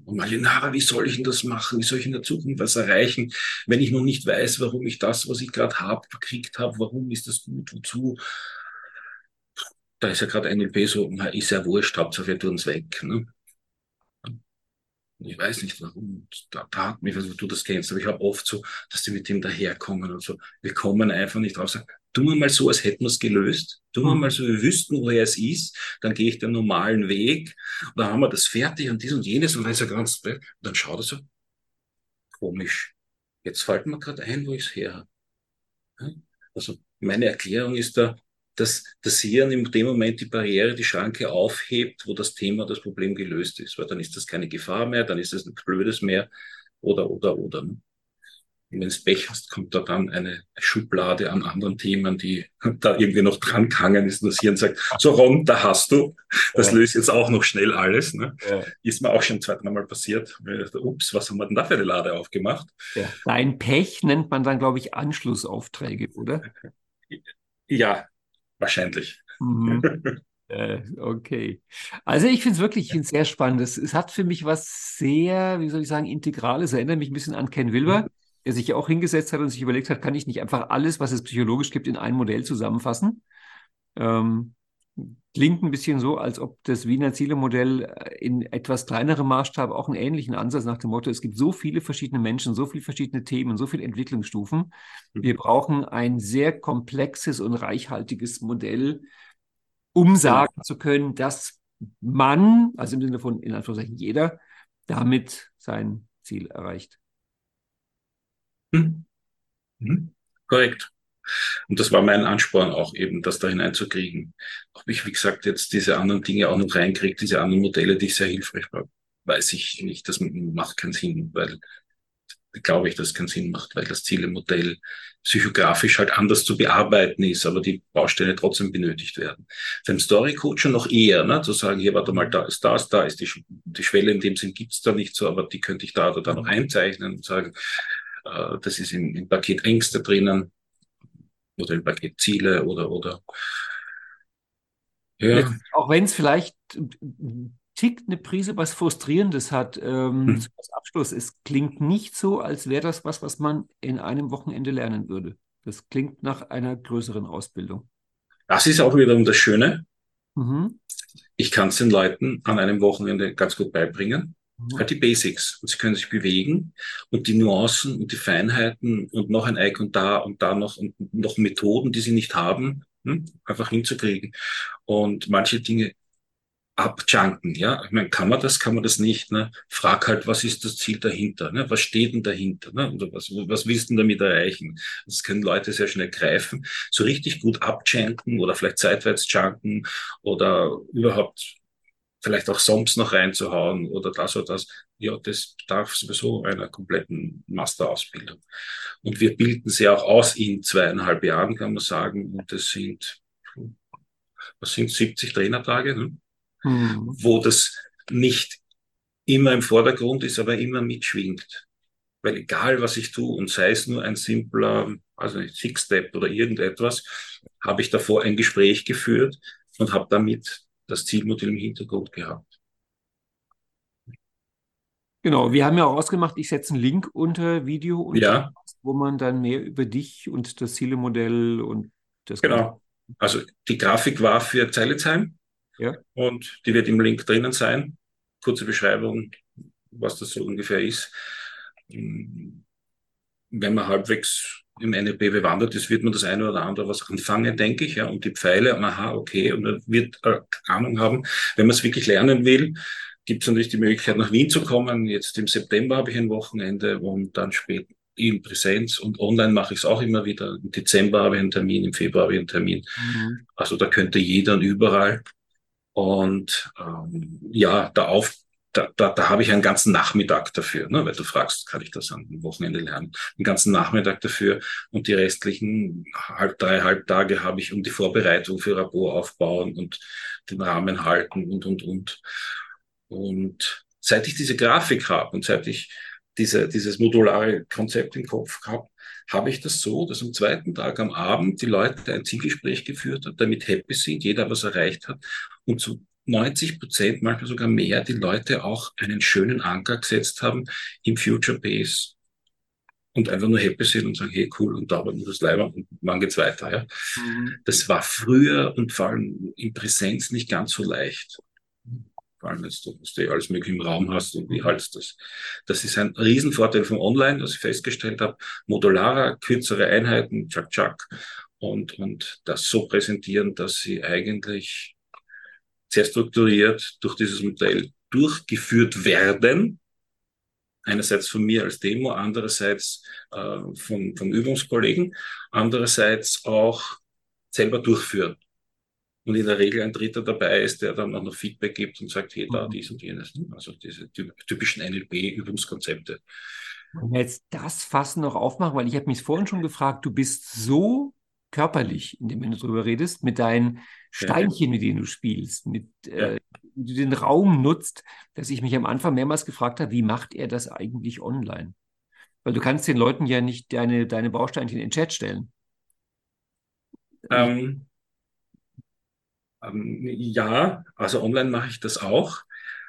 Und manche, na, wie soll ich denn das machen? Wie soll ich in der Zukunft was erreichen, wenn ich noch nicht weiß, warum ich das, was ich gerade habe, gekriegt habe, warum ist das gut, wozu? Da ist ja gerade NLP so, na, ist ja wurscht, Hauptsache wir tun es weg. Ne? Ich weiß nicht warum. Da, da hat mich, also du das kennst, aber ich habe oft so, dass die mit dem daherkommen und so. Wir kommen einfach nicht raus. Tun wir mal so, als hätten wir es gelöst. Tun wir mhm. mal so, wir wüssten, woher es ist. Dann gehe ich den normalen Weg. Und dann haben wir das fertig und dies und jenes. Und dann ist er ganz, und dann schaut er so, komisch. Jetzt fällt mir gerade ein, wo ich es her habe. Also meine Erklärung ist da, dass das Hirn in dem Moment die Barriere, die Schranke aufhebt, wo das Thema, das Problem gelöst ist. Weil dann ist das keine Gefahr mehr, dann ist das nichts Blödes mehr oder, oder, oder. Ne? Und wenn es Pech hast, kommt da dann eine Schublade an anderen Themen, die da irgendwie noch dran gehangen ist und das Hirn sagt, so Ron, da hast du, das ja. löst jetzt auch noch schnell alles. Ne? Ja. Ist mir auch schon zweimal passiert. Ups, was haben wir denn da für eine Lade aufgemacht? Ja. Dein Pech nennt man dann, glaube ich, Anschlussaufträge, oder? Ja, wahrscheinlich. Mhm. Äh, okay. Also ich finde es wirklich ich sehr spannend. Es, es, hat für mich was sehr, wie soll ich sagen, Integrales. Erinnert mich ein bisschen an Ken Wilber, der sich ja auch hingesetzt hat und sich überlegt hat, kann ich nicht einfach alles, was es psychologisch gibt, in ein Modell zusammenfassen? Ähm, klingt ein bisschen so, als ob das Wiener Zielemodell äh, in etwas kleinerem Maßstab auch einen ähnlichen Ansatz nach dem Motto, es gibt so viele verschiedene Menschen, so viele verschiedene Themen, so viele Entwicklungsstufen. Mhm. Wir brauchen ein sehr komplexes und reichhaltiges Modell, um sagen ja. zu können, dass man, also im Sinne von in Anführungszeichen jeder, damit sein Ziel erreicht. Mhm. Mhm. Korrekt. Und das war mein Ansporn auch eben, das da hineinzukriegen. Ob ich, wie gesagt, jetzt diese anderen Dinge auch noch reinkriege, diese anderen Modelle, die ich sehr hilfreich war, weiß ich nicht. Das macht keinen Sinn, weil glaube ich, dass es keinen Sinn macht, weil das Zielemodell psychografisch halt anders zu bearbeiten ist, aber die Bausteine trotzdem benötigt werden. Beim Story Coach noch eher, ne, zu sagen, hier, warte mal, da ist das, da ist die, die Schwelle, in dem Sinn gibt's da nicht so, aber die könnte ich da oder da noch einzeichnen und sagen, äh, das ist im, im Paket Ängste drinnen, oder Paket Ziele oder, oder ja. Jetzt, auch wenn es vielleicht tickt eine Prise was Frustrierendes hat ähm, hm. als Abschluss. Es klingt nicht so, als wäre das was, was man in einem Wochenende lernen würde. Das klingt nach einer größeren Ausbildung. Das ist auch wiederum das Schöne. Mhm. Ich kann es den Leuten an einem Wochenende ganz gut beibringen. Halt die Basics. Und sie können sich bewegen und die Nuancen und die Feinheiten und noch ein Icon da und da noch und noch Methoden, die sie nicht haben, hm, einfach hinzukriegen. Und manche Dinge abjunken, ja. Ich meine, kann man das, kann man das nicht, ne? Frag halt, was ist das Ziel dahinter, ne? Was steht denn dahinter, ne? Oder was, was willst du denn damit erreichen? Das können Leute sehr schnell greifen. So richtig gut abjunken oder vielleicht seitwärts junken oder überhaupt vielleicht auch sonst noch reinzuhauen oder das oder das. Ja, das darf sowieso einer kompletten Masterausbildung. Und wir bilden sie auch aus in zweieinhalb Jahren, kann man sagen. Und das sind, was sind 70 Trainertage, ne? mhm. wo das nicht immer im Vordergrund ist, aber immer mitschwingt. Weil egal, was ich tue, und sei es nur ein simpler, also ein Six-Step oder irgendetwas, habe ich davor ein Gespräch geführt und habe damit das Zielmodell im Hintergrund gehabt. Genau, wir haben ja auch ausgemacht, ich setze einen Link unter Video, und ja. wo man dann mehr über dich und das Zielemodell und das. Genau. Also die Grafik war für Zeilezheim ja. und die wird im Link drinnen sein. Kurze Beschreibung, was das so ungefähr ist. Wenn man halbwegs im NLP bewandert ist, wird man das eine oder andere was anfangen, denke ich, ja, und die Pfeile, aha, okay, und man wird äh, Ahnung haben. Wenn man es wirklich lernen will, gibt es natürlich die Möglichkeit, nach Wien zu kommen. Jetzt im September habe ich ein Wochenende und dann später in Präsenz und online mache ich es auch immer wieder. Im Dezember habe ich einen Termin, im Februar habe ich einen Termin. Mhm. Also da könnte jeder und überall. Und ähm, ja, der Auf da, da, da habe ich einen ganzen Nachmittag dafür, ne? weil du fragst, kann ich das am Wochenende lernen? Einen ganzen Nachmittag dafür und die restlichen halb, drei Halbtage habe ich um die Vorbereitung für Rabo aufbauen und den Rahmen halten und, und, und. Und seit ich diese Grafik habe und seit ich diese, dieses modulare Konzept im Kopf habe, habe ich das so, dass am zweiten Tag am Abend die Leute ein Zielgespräch geführt haben, damit happy sind, jeder was erreicht hat und zu 90 Prozent, manchmal sogar mehr, die Leute auch einen schönen Anker gesetzt haben im Future Base und einfach nur happy sind und sagen, hey, cool, und da war nur das Leiber und wann geht's weiter, ja. Mhm. Das war früher und vor allem in Präsenz nicht ganz so leicht. Vor allem jetzt, dass du alles mögliche im Raum hast und wie halt das. Das ist ein Riesenvorteil vom Online, dass ich festgestellt habe. Modularer, kürzere Einheiten, tschak, tschak. Und, und das so präsentieren, dass sie eigentlich sehr strukturiert durch dieses Modell durchgeführt werden. Einerseits von mir als Demo, andererseits äh, von, von Übungskollegen, andererseits auch selber durchführen. Und in der Regel ein Dritter dabei ist, der dann auch noch Feedback gibt und sagt, hey, da, mhm. dies und jenes. Also diese typischen NLP-Übungskonzepte. Jetzt das Fassen noch aufmachen, weil ich habe mich vorhin schon gefragt, du bist so körperlich, indem du darüber redest, mit deinen Steinchen, mit denen du spielst, mit äh, du den Raum nutzt, dass ich mich am Anfang mehrmals gefragt habe, wie macht er das eigentlich online? Weil du kannst den Leuten ja nicht deine, deine Bausteinchen in den Chat stellen. Ähm, ähm, ja, also online mache ich das auch.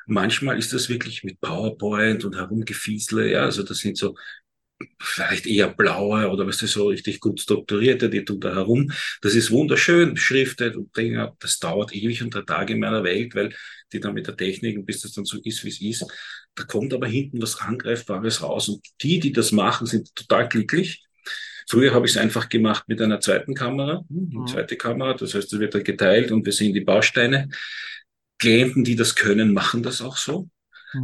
Manchmal ist das wirklich mit PowerPoint und herumgefiesle, ja, also das sind so vielleicht eher blaue oder was ist so richtig gut strukturierte, die tun da herum. Das ist wunderschön beschriftet und Dinge, das dauert ewig und drei Tage in meiner Welt, weil die dann mit der Technik, bis das dann so ist, wie es ist, da kommt aber hinten was Angreifbares raus und die, die das machen, sind total glücklich. Früher habe ich es einfach gemacht mit einer zweiten Kamera, eine mhm. zweite Kamera, das heißt, es wird dann geteilt und wir sehen die Bausteine. Klienten, die das können, machen das auch so.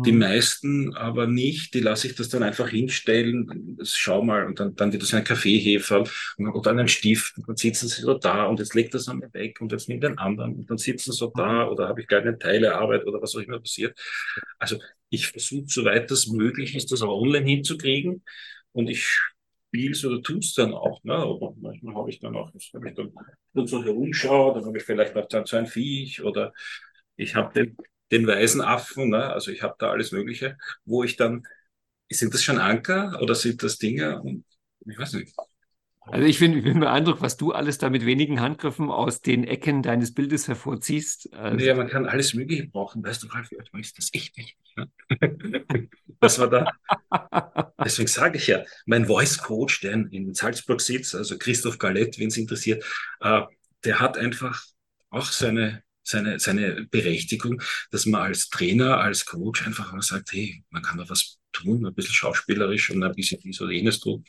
Die mhm. meisten aber nicht, die lasse ich das dann einfach hinstellen, schau mal, und dann, dann wird das ein Kaffeehefer und dann ein Stift, und dann sitzen sie so da und jetzt legt das einmal weg und jetzt nimmt den anderen und dann sitzen sie so da mhm. oder habe ich gar eine Teilearbeit oder was auch immer passiert. Also ich versuche, soweit das möglich ist, das auch online hinzukriegen und ich spielst oder tust dann auch. Ne? Aber manchmal habe ich dann auch, wenn ich dann so herumschaue, dann habe ich vielleicht noch so ein Viech oder ich habe den den weisen Affen, ne? also ich habe da alles Mögliche, wo ich dann, sind das schon Anker oder sind das Dinge? Und ich weiß nicht. Also ich bin, ich bin beeindruckt, was du alles da mit wenigen Handgriffen aus den Ecken deines Bildes hervorziehst. Also ja, man kann alles Mögliche brauchen. Weißt du, Ralf, ist das echt nicht. Ne? das war da. Deswegen sage ich ja, mein Voice Coach, der in Salzburg sitzt, also Christoph Galett, wen es interessiert, äh, der hat einfach auch seine seine, seine Berechtigung, dass man als Trainer, als Coach einfach mal sagt, hey, man kann da was tun, ein bisschen schauspielerisch und ein bisschen dies oder jenes tun.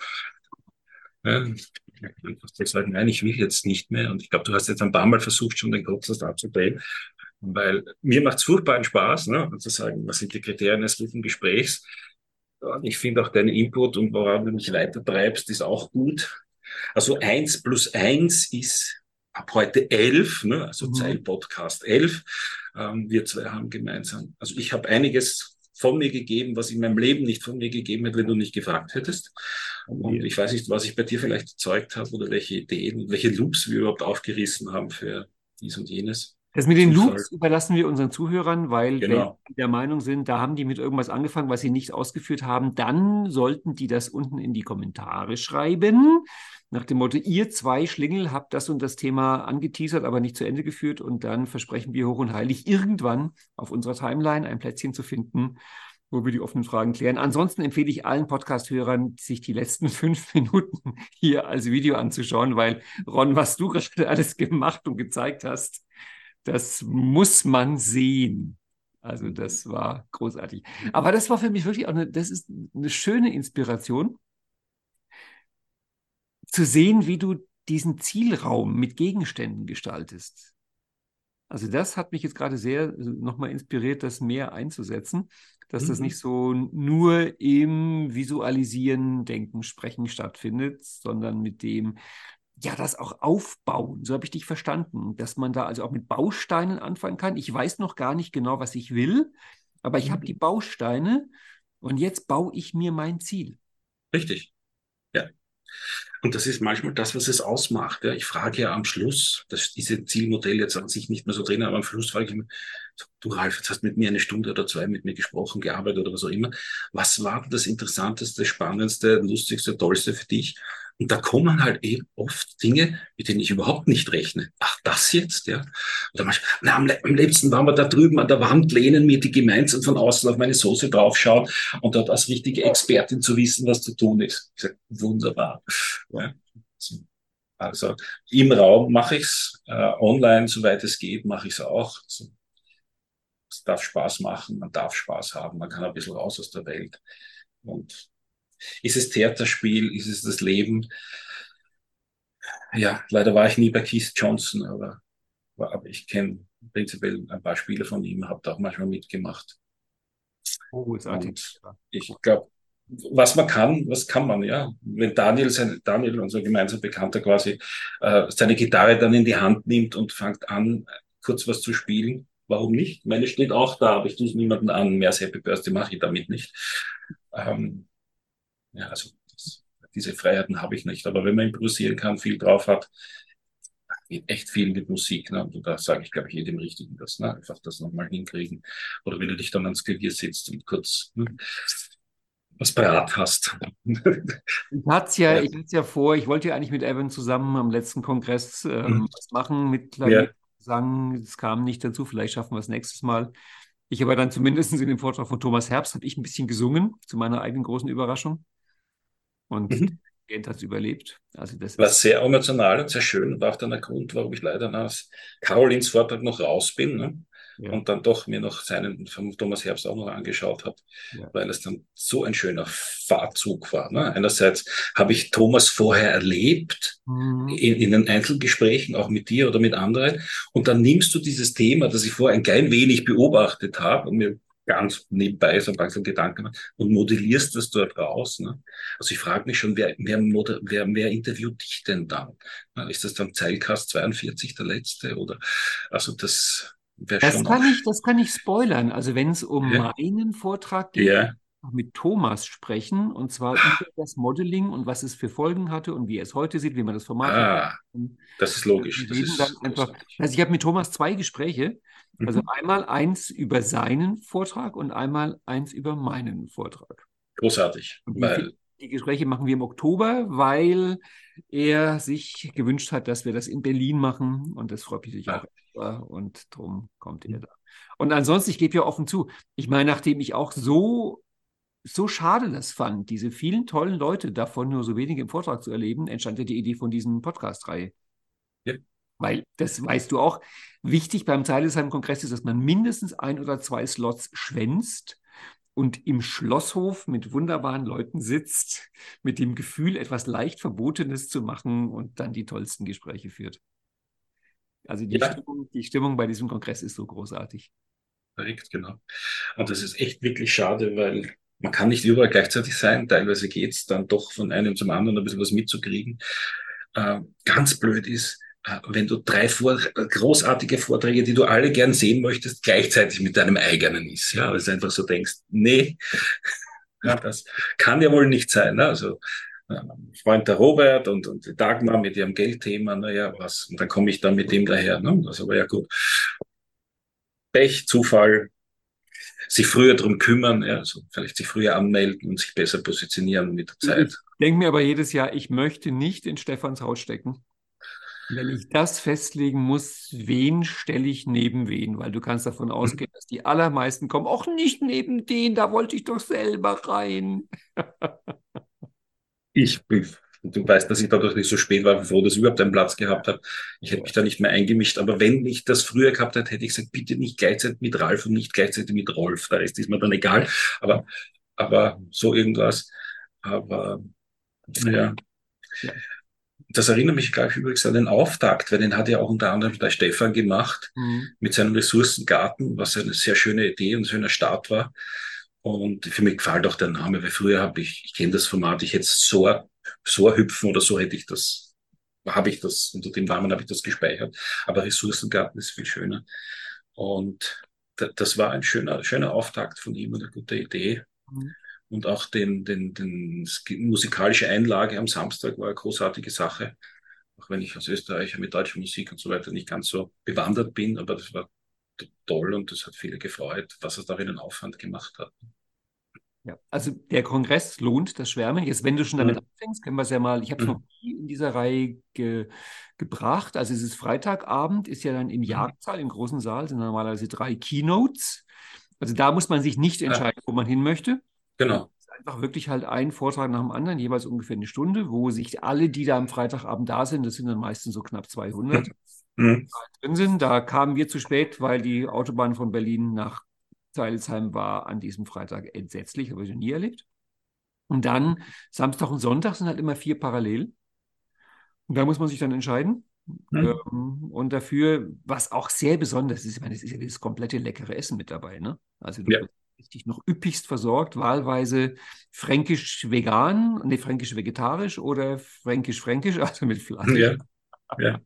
Ja, einfach nein, ich will jetzt nicht mehr. Und ich glaube, du hast jetzt ein paar Mal versucht, schon den Kopf abzudrehen, weil mir macht es furchtbaren Spaß, ne, zu sagen, was sind die Kriterien eines guten Gesprächs. Und ich finde auch deinen Input und woran du mich weitertreibst, ist auch gut. Also eins plus eins ist ab heute elf, ne, also mhm. Zeil-Podcast elf. Ähm, wir zwei haben gemeinsam, also ich habe einiges von mir gegeben, was in meinem Leben nicht von mir gegeben hätte, wenn du nicht gefragt hättest. Und ich weiß nicht, was ich bei dir vielleicht erzeugt habe oder welche Ideen, welche Loops wir überhaupt aufgerissen haben für dies und jenes. Das mit den. Loops überlassen wir unseren Zuhörern, weil genau. wenn die der Meinung sind, da haben die mit irgendwas angefangen, was sie nicht ausgeführt haben, dann sollten die das unten in die Kommentare schreiben nach dem Motto, ihr zwei Schlingel habt das und das Thema angeteasert, aber nicht zu Ende geführt und dann versprechen wir hoch und heilig irgendwann auf unserer Timeline ein Plätzchen zu finden, wo wir die offenen Fragen klären. Ansonsten empfehle ich allen Podcast-Hörern, sich die letzten fünf Minuten hier als Video anzuschauen, weil Ron, was du gerade alles gemacht und gezeigt hast, das muss man sehen. Also das war großartig. Aber das war für mich wirklich auch eine, das ist eine schöne Inspiration zu sehen, wie du diesen Zielraum mit Gegenständen gestaltest. Also das hat mich jetzt gerade sehr äh, nochmal inspiriert, das mehr einzusetzen, dass mhm. das nicht so nur im Visualisieren, Denken, Sprechen stattfindet, sondern mit dem, ja, das auch aufbauen. So habe ich dich verstanden, dass man da also auch mit Bausteinen anfangen kann. Ich weiß noch gar nicht genau, was ich will, aber ich habe die Bausteine und jetzt baue ich mir mein Ziel. Richtig. Ja. Und das ist manchmal das, was es ausmacht. Ja. Ich frage ja am Schluss, dass diese Zielmodelle jetzt an sich nicht mehr so drin, aber am Schluss frage ich mich, du Ralf, jetzt hast mit mir eine Stunde oder zwei mit mir gesprochen, gearbeitet oder was auch immer. Was war das Interessanteste, Spannendste, Lustigste, Tollste für dich? Und da kommen halt eben oft Dinge, mit denen ich überhaupt nicht rechne. Ach, das jetzt, ja? Oder manchmal, na, am, am liebsten waren wir da drüben an der Wand lehnen, mir die gemeinsam von außen auf meine Soße draufschauen und dort als richtige Expertin zu wissen, was zu tun ist. Ich sage, wunderbar. Ja. Also im Raum mache ich's, äh, online, soweit es geht, mache ich's auch. Also, es darf Spaß machen, man darf Spaß haben, man kann ein bisschen raus aus der Welt. Und ist es Theaterspiel? Ist es das Leben? Ja, leider war ich nie bei Keith Johnson, aber, aber ich kenne prinzipiell ein paar Spiele von ihm, habe da auch manchmal mitgemacht. Oh, großartig. Und ich glaube, was man kann, was kann man, ja. Wenn Daniel, sein, Daniel, unser gemeinsamer Bekannter quasi, äh, seine Gitarre dann in die Hand nimmt und fängt an, kurz was zu spielen, warum nicht? Meine steht auch da, aber ich tue es niemanden an. Mehr Happy Birthday mache ich damit nicht. Ähm, ja, also das, diese Freiheiten habe ich nicht. Aber wenn man improvisieren kann, viel drauf hat, geht echt viel mit Musik. Ne? Und da sage ich, glaube ich, jedem Richtigen das. Ne? Einfach das nochmal hinkriegen. Oder wenn du dich dann ans Klavier sitzt und kurz ne, was parat hast. ich hatte es ja, ich ja vor, ich wollte ja eigentlich mit Evan zusammen am letzten Kongress ähm, mhm. was machen mit Klavier. Ja. Sagen, es kam nicht dazu, vielleicht schaffen wir es nächstes Mal. Ich habe dann zumindest in dem Vortrag von Thomas Herbst, habe ich ein bisschen gesungen, zu meiner eigenen großen Überraschung. Und mhm. Gent hat es überlebt. Also das war sehr emotional und sehr schön. War auch dann der Grund, warum ich leider aus Carolins Vortrag noch raus bin. Ne? Ja. Und dann doch mir noch seinen von Thomas Herbst auch noch angeschaut habe, ja. weil es dann so ein schöner Fahrzug war. Ne? Einerseits habe ich Thomas vorher erlebt, mhm. in, in den Einzelgesprächen, auch mit dir oder mit anderen. Und dann nimmst du dieses Thema, das ich vorher ein klein wenig beobachtet habe und mir ganz nebenbei so langsam Gedanken und modellierst das dort raus. Ne? Also ich frage mich schon, wer, wer, wer, wer interviewt dich denn dann? Ist das dann Zeilcast 42 der letzte? Oder also das wäre schon. Kann ich, das kann ich spoilern. Also wenn es um ja. meinen Vortrag geht, ja. mit Thomas sprechen und zwar über das Modeling und was es für Folgen hatte und wie er es heute sieht, wie man das Format ah, Das ist logisch. Das ist einfach, also ich habe mit Thomas zwei Gespräche also mhm. einmal eins über seinen Vortrag und einmal eins über meinen Vortrag. Großartig. Die, die Gespräche machen wir im Oktober, weil er sich gewünscht hat, dass wir das in Berlin machen und das freut mich ja. auch. Und darum kommt er da. Und ansonsten, ich gebe ja offen zu, ich meine, nachdem ich auch so so schade das fand, diese vielen tollen Leute davon nur so wenige im Vortrag zu erleben, entstand ja die Idee von diesen Podcast-Reihe. Ja. Weil, das weißt du auch, wichtig beim Zeilesheim-Kongress ist, dass man mindestens ein oder zwei Slots schwänzt und im Schlosshof mit wunderbaren Leuten sitzt, mit dem Gefühl, etwas leicht Verbotenes zu machen und dann die tollsten Gespräche führt. Also die, ja. Stimmung, die Stimmung bei diesem Kongress ist so großartig. Korrekt, genau. Und das ist echt wirklich schade, weil man kann nicht überall gleichzeitig sein. Teilweise geht es dann doch von einem zum anderen ein bisschen was mitzukriegen. Äh, ganz blöd ist, wenn du drei vor großartige Vorträge, die du alle gern sehen möchtest, gleichzeitig mit deinem eigenen ist. Ja, weil du einfach so denkst, nee, ja, das kann ja wohl nicht sein. Ne? Also äh, Freund der Robert und, und die Dagmar mit ihrem Geldthema, naja, was, und dann komme ich dann mit dem daher. Ne? Das aber ja gut. Pech, Zufall, sich früher drum kümmern, ja, also vielleicht sich früher anmelden und sich besser positionieren mit der Zeit. Ich denke mir aber jedes Jahr, ich möchte nicht in Stefans Haus stecken. Wenn ich das festlegen muss, wen stelle ich neben wen? Weil du kannst davon ausgehen, dass die allermeisten kommen, auch nicht neben den, da wollte ich doch selber rein. ich bin, du weißt, dass ich dadurch nicht so spät war, bevor das überhaupt einen Platz gehabt habe. Ich hätte mich da nicht mehr eingemischt. Aber wenn ich das früher gehabt hätte, hätte ich gesagt, bitte nicht gleichzeitig mit Ralf und nicht gleichzeitig mit Rolf. Da ist, ist mir dann egal. Aber, aber so irgendwas. Aber ja. ja das erinnert mich gleich übrigens an den Auftakt, weil den hat ja auch unter anderem der Stefan gemacht mhm. mit seinem Ressourcengarten, was eine sehr schöne Idee und ein schöner Start war. Und für mich gefällt auch der Name, weil früher habe ich, ich kenne das Format, ich hätte so, so hüpfen oder so hätte ich das, habe ich das, unter dem Namen habe ich das gespeichert. Aber Ressourcengarten ist viel schöner. Und das war ein schöner, schöner Auftakt von ihm und eine gute Idee. Mhm. Und auch den, den, den musikalische Einlage am Samstag war eine großartige Sache. Auch wenn ich als Österreicher mit deutscher Musik und so weiter nicht ganz so bewandert bin, aber das war toll und das hat viele gefreut, was er da in den Aufwand gemacht hat. Ja, also der Kongress lohnt das Schwärmen. Jetzt, wenn du schon damit mhm. anfängst, können wir es ja mal, ich habe es mhm. noch nie in dieser Reihe ge, gebracht. Also es ist Freitagabend, ist ja dann im mhm. Jagdsaal, im großen Saal, sind normalerweise drei Keynotes. Also da muss man sich nicht entscheiden, wo man hin möchte. Genau. Es ist einfach wirklich halt ein Vortrag nach dem anderen, jeweils ungefähr eine Stunde, wo sich alle, die da am Freitagabend da sind, das sind dann meistens so knapp 200, mhm. drin sind. Da kamen wir zu spät, weil die Autobahn von Berlin nach Zeilesheim war an diesem Freitag entsetzlich, habe ich noch nie erlebt. Und dann Samstag und Sonntag sind halt immer vier parallel. Und da muss man sich dann entscheiden. Mhm. Ähm, und dafür, was auch sehr besonders ist, ich meine, es ist ja das komplette leckere Essen mit dabei. Ne? Also du ja. Dich noch üppigst versorgt, wahlweise fränkisch-vegan, nee, fränkisch-vegetarisch oder fränkisch-fränkisch, also mit Fleisch. Ja. ja.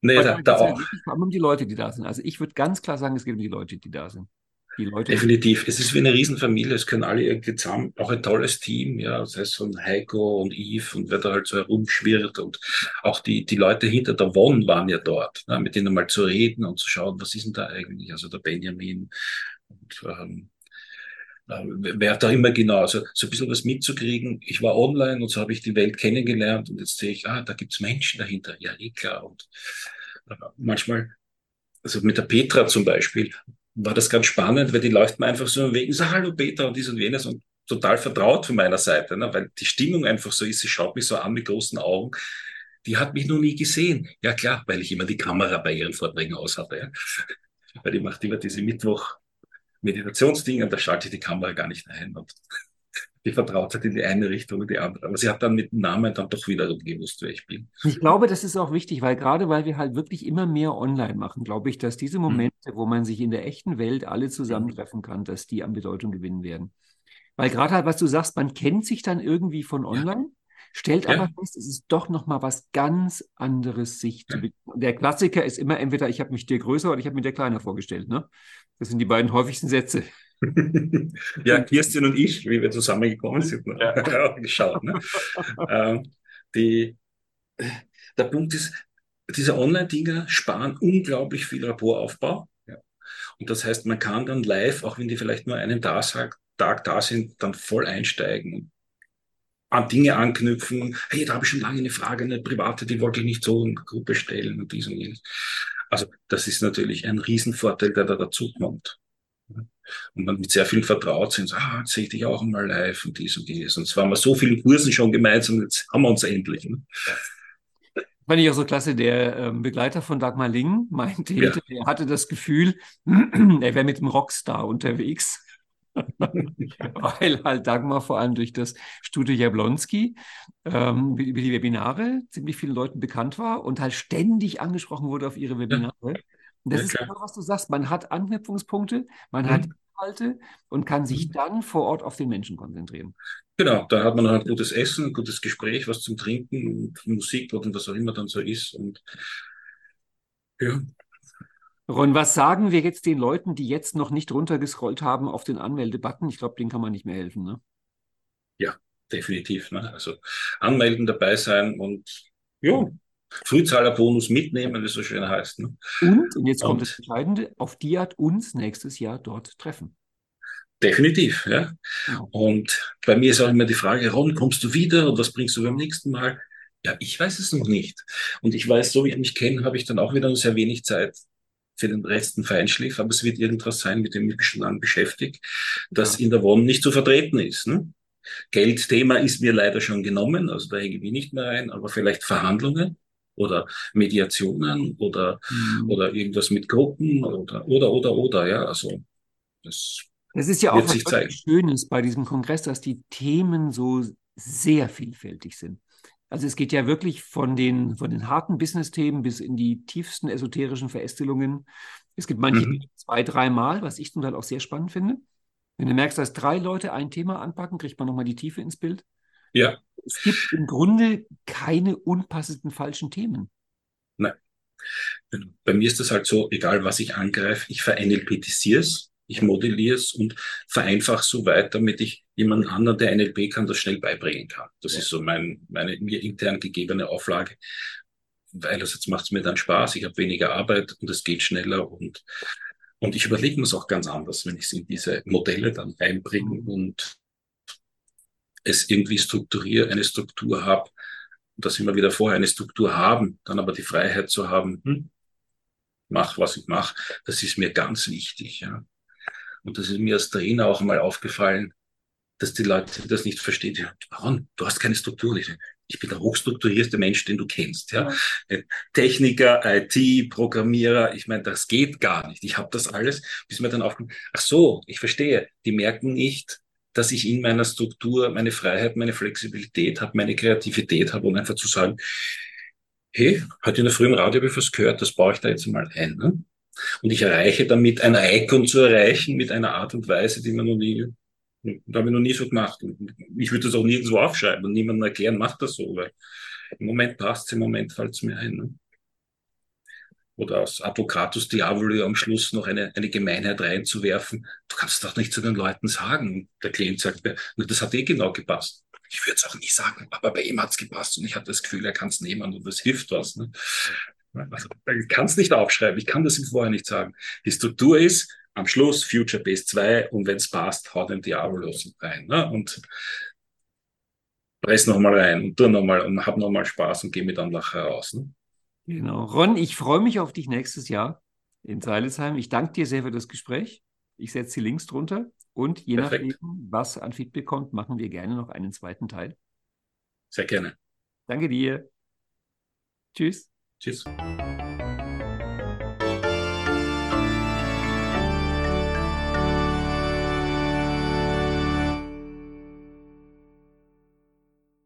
Nee, da, da auch. Es geht um die Leute, die da sind. Also ich würde ganz klar sagen, es geht um die Leute, die da sind. Die Leute, Definitiv. Es ist wie eine Riesenfamilie. Es können alle irgendwie zusammen, auch ein tolles Team, ja. Das heißt von Heiko und Yves und wer da halt so herumschwirrt und auch die, die Leute hinter der Won waren ja dort, ne, mit denen mal zu reden und zu schauen, was ist denn da eigentlich? Also der Benjamin und, ähm, äh, wer da immer genau, also so ein bisschen was mitzukriegen. Ich war online und so habe ich die Welt kennengelernt und jetzt sehe ich, ah, da gibt's Menschen dahinter. Ja, eh klar. Und äh, manchmal, also mit der Petra zum Beispiel, war das ganz spannend, weil die läuft mir einfach so im Weg und sagt, hallo Petra und dies und jenes und total vertraut von meiner Seite, ne? weil die Stimmung einfach so ist, sie schaut mich so an mit großen Augen. Die hat mich noch nie gesehen. Ja klar, weil ich immer die Kamera bei ihren Vorträgen aus hatte. Ja? Weil die macht immer diese Mittwoch Meditationsding und da schalte ich die Kamera gar nicht ein und die vertraut hat in die eine Richtung und die andere. Aber sie hat dann mit dem Namen dann doch wiederum gewusst, wer ich bin. Ich glaube, das ist auch wichtig, weil gerade weil wir halt wirklich immer mehr online machen, glaube ich, dass diese mhm. Momente, mhm. wo man sich in der echten Welt alle zusammentreffen kann, dass die an Bedeutung gewinnen werden. Weil gerade halt, was du sagst, man kennt sich dann irgendwie von online. Ja. Stellt ja. aber fest, es ist doch noch mal was ganz anderes, sich ja. zu begegnen. Der Klassiker ist immer entweder ich habe mich dir größer oder ich habe mir dir kleiner vorgestellt. Ne? Das sind die beiden häufigsten Sätze. ja, Kirstin und ich, wie wir zusammengekommen sind, ne? ja. geschaut. Ne? ähm, die, der Punkt ist, diese Online-Dinger sparen unglaublich viel Rapportaufbau. Ja. Und das heißt, man kann dann live, auch wenn die vielleicht nur einen Tag, Tag da sind, dann voll einsteigen an Dinge anknüpfen. Hey, da habe ich schon lange eine Frage, eine private, die wollte ich nicht so in Gruppe stellen und dies und jenes. Also das ist natürlich ein Riesenvorteil, der da dazu kommt. Und man mit sehr viel vertraut sind, so, ah, jetzt sehe ich dich auch einmal live und dies und dies. Und zwar haben wir so viele Kursen schon gemeinsam, jetzt haben wir uns endlich. Ne? Fand ich auch so klasse, der ähm, Begleiter von Dagmar Ling meinte, ja. er hatte das Gefühl, er wäre mit dem Rockstar unterwegs. weil halt Dagmar vor allem durch das Studio Jablonski ähm, über die Webinare ziemlich vielen Leuten bekannt war und halt ständig angesprochen wurde auf ihre Webinare. Und das ja, ist genau, was du sagst. Man hat Anknüpfungspunkte, man mhm. hat Inhalte und kann sich mhm. dann vor Ort auf den Menschen konzentrieren. Genau, da hat man halt gutes Essen, gutes Gespräch, was zum Trinken, Musik und was auch immer dann so ist. Und ja, Ron, was sagen wir jetzt den Leuten, die jetzt noch nicht runtergescrollt haben auf den Anmeldebutton? Ich glaube, denen kann man nicht mehr helfen, ne? Ja, definitiv. Ne? Also anmelden, dabei sein und ja, Frühzahlerbonus mitnehmen, wie es so schön heißt. Ne? Und, und jetzt kommt und, das Entscheidende, auf die hat uns nächstes Jahr dort treffen. Definitiv, ja. Genau. Und bei mir ist auch immer die Frage, Ron, kommst du wieder und was bringst du beim nächsten Mal? Ja, ich weiß es noch nicht. Und ich weiß, so wie ich mich kenne, habe ich dann auch wieder sehr wenig Zeit für den Rest ein Feinschliff, aber es wird irgendwas sein, mit dem ich mich schon lange beschäftige, das ja. in der WON nicht zu vertreten ist. Ne? Geldthema ist mir leider schon genommen, also da hänge ich nicht mehr rein, aber vielleicht Verhandlungen oder Mediationen oder, mhm. oder irgendwas mit Gruppen oder, oder, oder, oder, ja, also das das ist ja auch was Schönes bei diesem Kongress, dass die Themen so sehr vielfältig sind. Also es geht ja wirklich von den, von den harten Business-Themen bis in die tiefsten esoterischen Verästelungen. Es gibt manche mhm. zwei, dreimal, was ich zum Teil auch sehr spannend finde. Wenn du merkst, dass drei Leute ein Thema anpacken, kriegt man nochmal die Tiefe ins Bild. Ja. Es gibt im Grunde keine unpassenden falschen Themen. Nein. Bei mir ist das halt so, egal was ich angreife, ich ver-NLPtisiere es, ich modelliere es und vereinfache so weit, damit ich jemand anderen, der NLP kann, das schnell beibringen kann. Das ja. ist so mein, meine mir intern gegebene Auflage, weil das jetzt macht es mir dann Spaß, ich habe weniger Arbeit und es geht schneller und und ich überlege mir es auch ganz anders, wenn ich es in diese Modelle dann einbringe und es irgendwie strukturiere, eine Struktur habe, dass wir wieder vorher eine Struktur haben, dann aber die Freiheit zu haben, hm, mach, was ich mache, das ist mir ganz wichtig. Ja. Und das ist mir als Trainer auch mal aufgefallen, dass die Leute das nicht verstehen. Warum? Du hast keine Struktur. Ich bin der hochstrukturierste Mensch, den du kennst. Ja? ja. Techniker, IT, Programmierer, ich meine, das geht gar nicht. Ich habe das alles, bis mir dann aufkommt, ach so, ich verstehe. Die merken nicht, dass ich in meiner Struktur meine Freiheit, meine Flexibilität habe, meine Kreativität habe und einfach zu sagen, hey, heute in der frühen Radio habe ich was gehört, das baue ich da jetzt mal ein. Ne? Und ich erreiche damit ein Icon zu erreichen mit einer Art und Weise, die man noch nie, da habe ich noch nie so gemacht. Ich würde das auch nirgendwo aufschreiben und niemandem erklären, macht das so, weil im Moment passt es, im Moment fällt es mir ein. Ne? Oder aus Advocatus Diaboli am Schluss noch eine, eine Gemeinheit reinzuwerfen. Du kannst doch nicht zu den Leuten sagen. Der Klient sagt mir, das hat eh genau gepasst. Ich würde es auch nie sagen, aber bei ihm hat es gepasst und ich hatte das Gefühl, er kann es nehmen und das hilft was. Ne? Also, ich kann es nicht aufschreiben, ich kann das ihm vorher nicht sagen. Die Struktur ist am Schluss Future Base 2 und wenn es passt, hau den Diabolos rein. Ne? Und press nochmal rein und tu nochmal und hab nochmal Spaß und geh mir dann nachher raus. Ne? Genau. Ron, ich freue mich auf dich nächstes Jahr in Seilesheim. Ich danke dir sehr für das Gespräch. Ich setze die Links drunter. Und je Perfekt. nachdem, was an Feedback kommt, machen wir gerne noch einen zweiten Teil. Sehr gerne. Danke dir. Tschüss. Tschüss.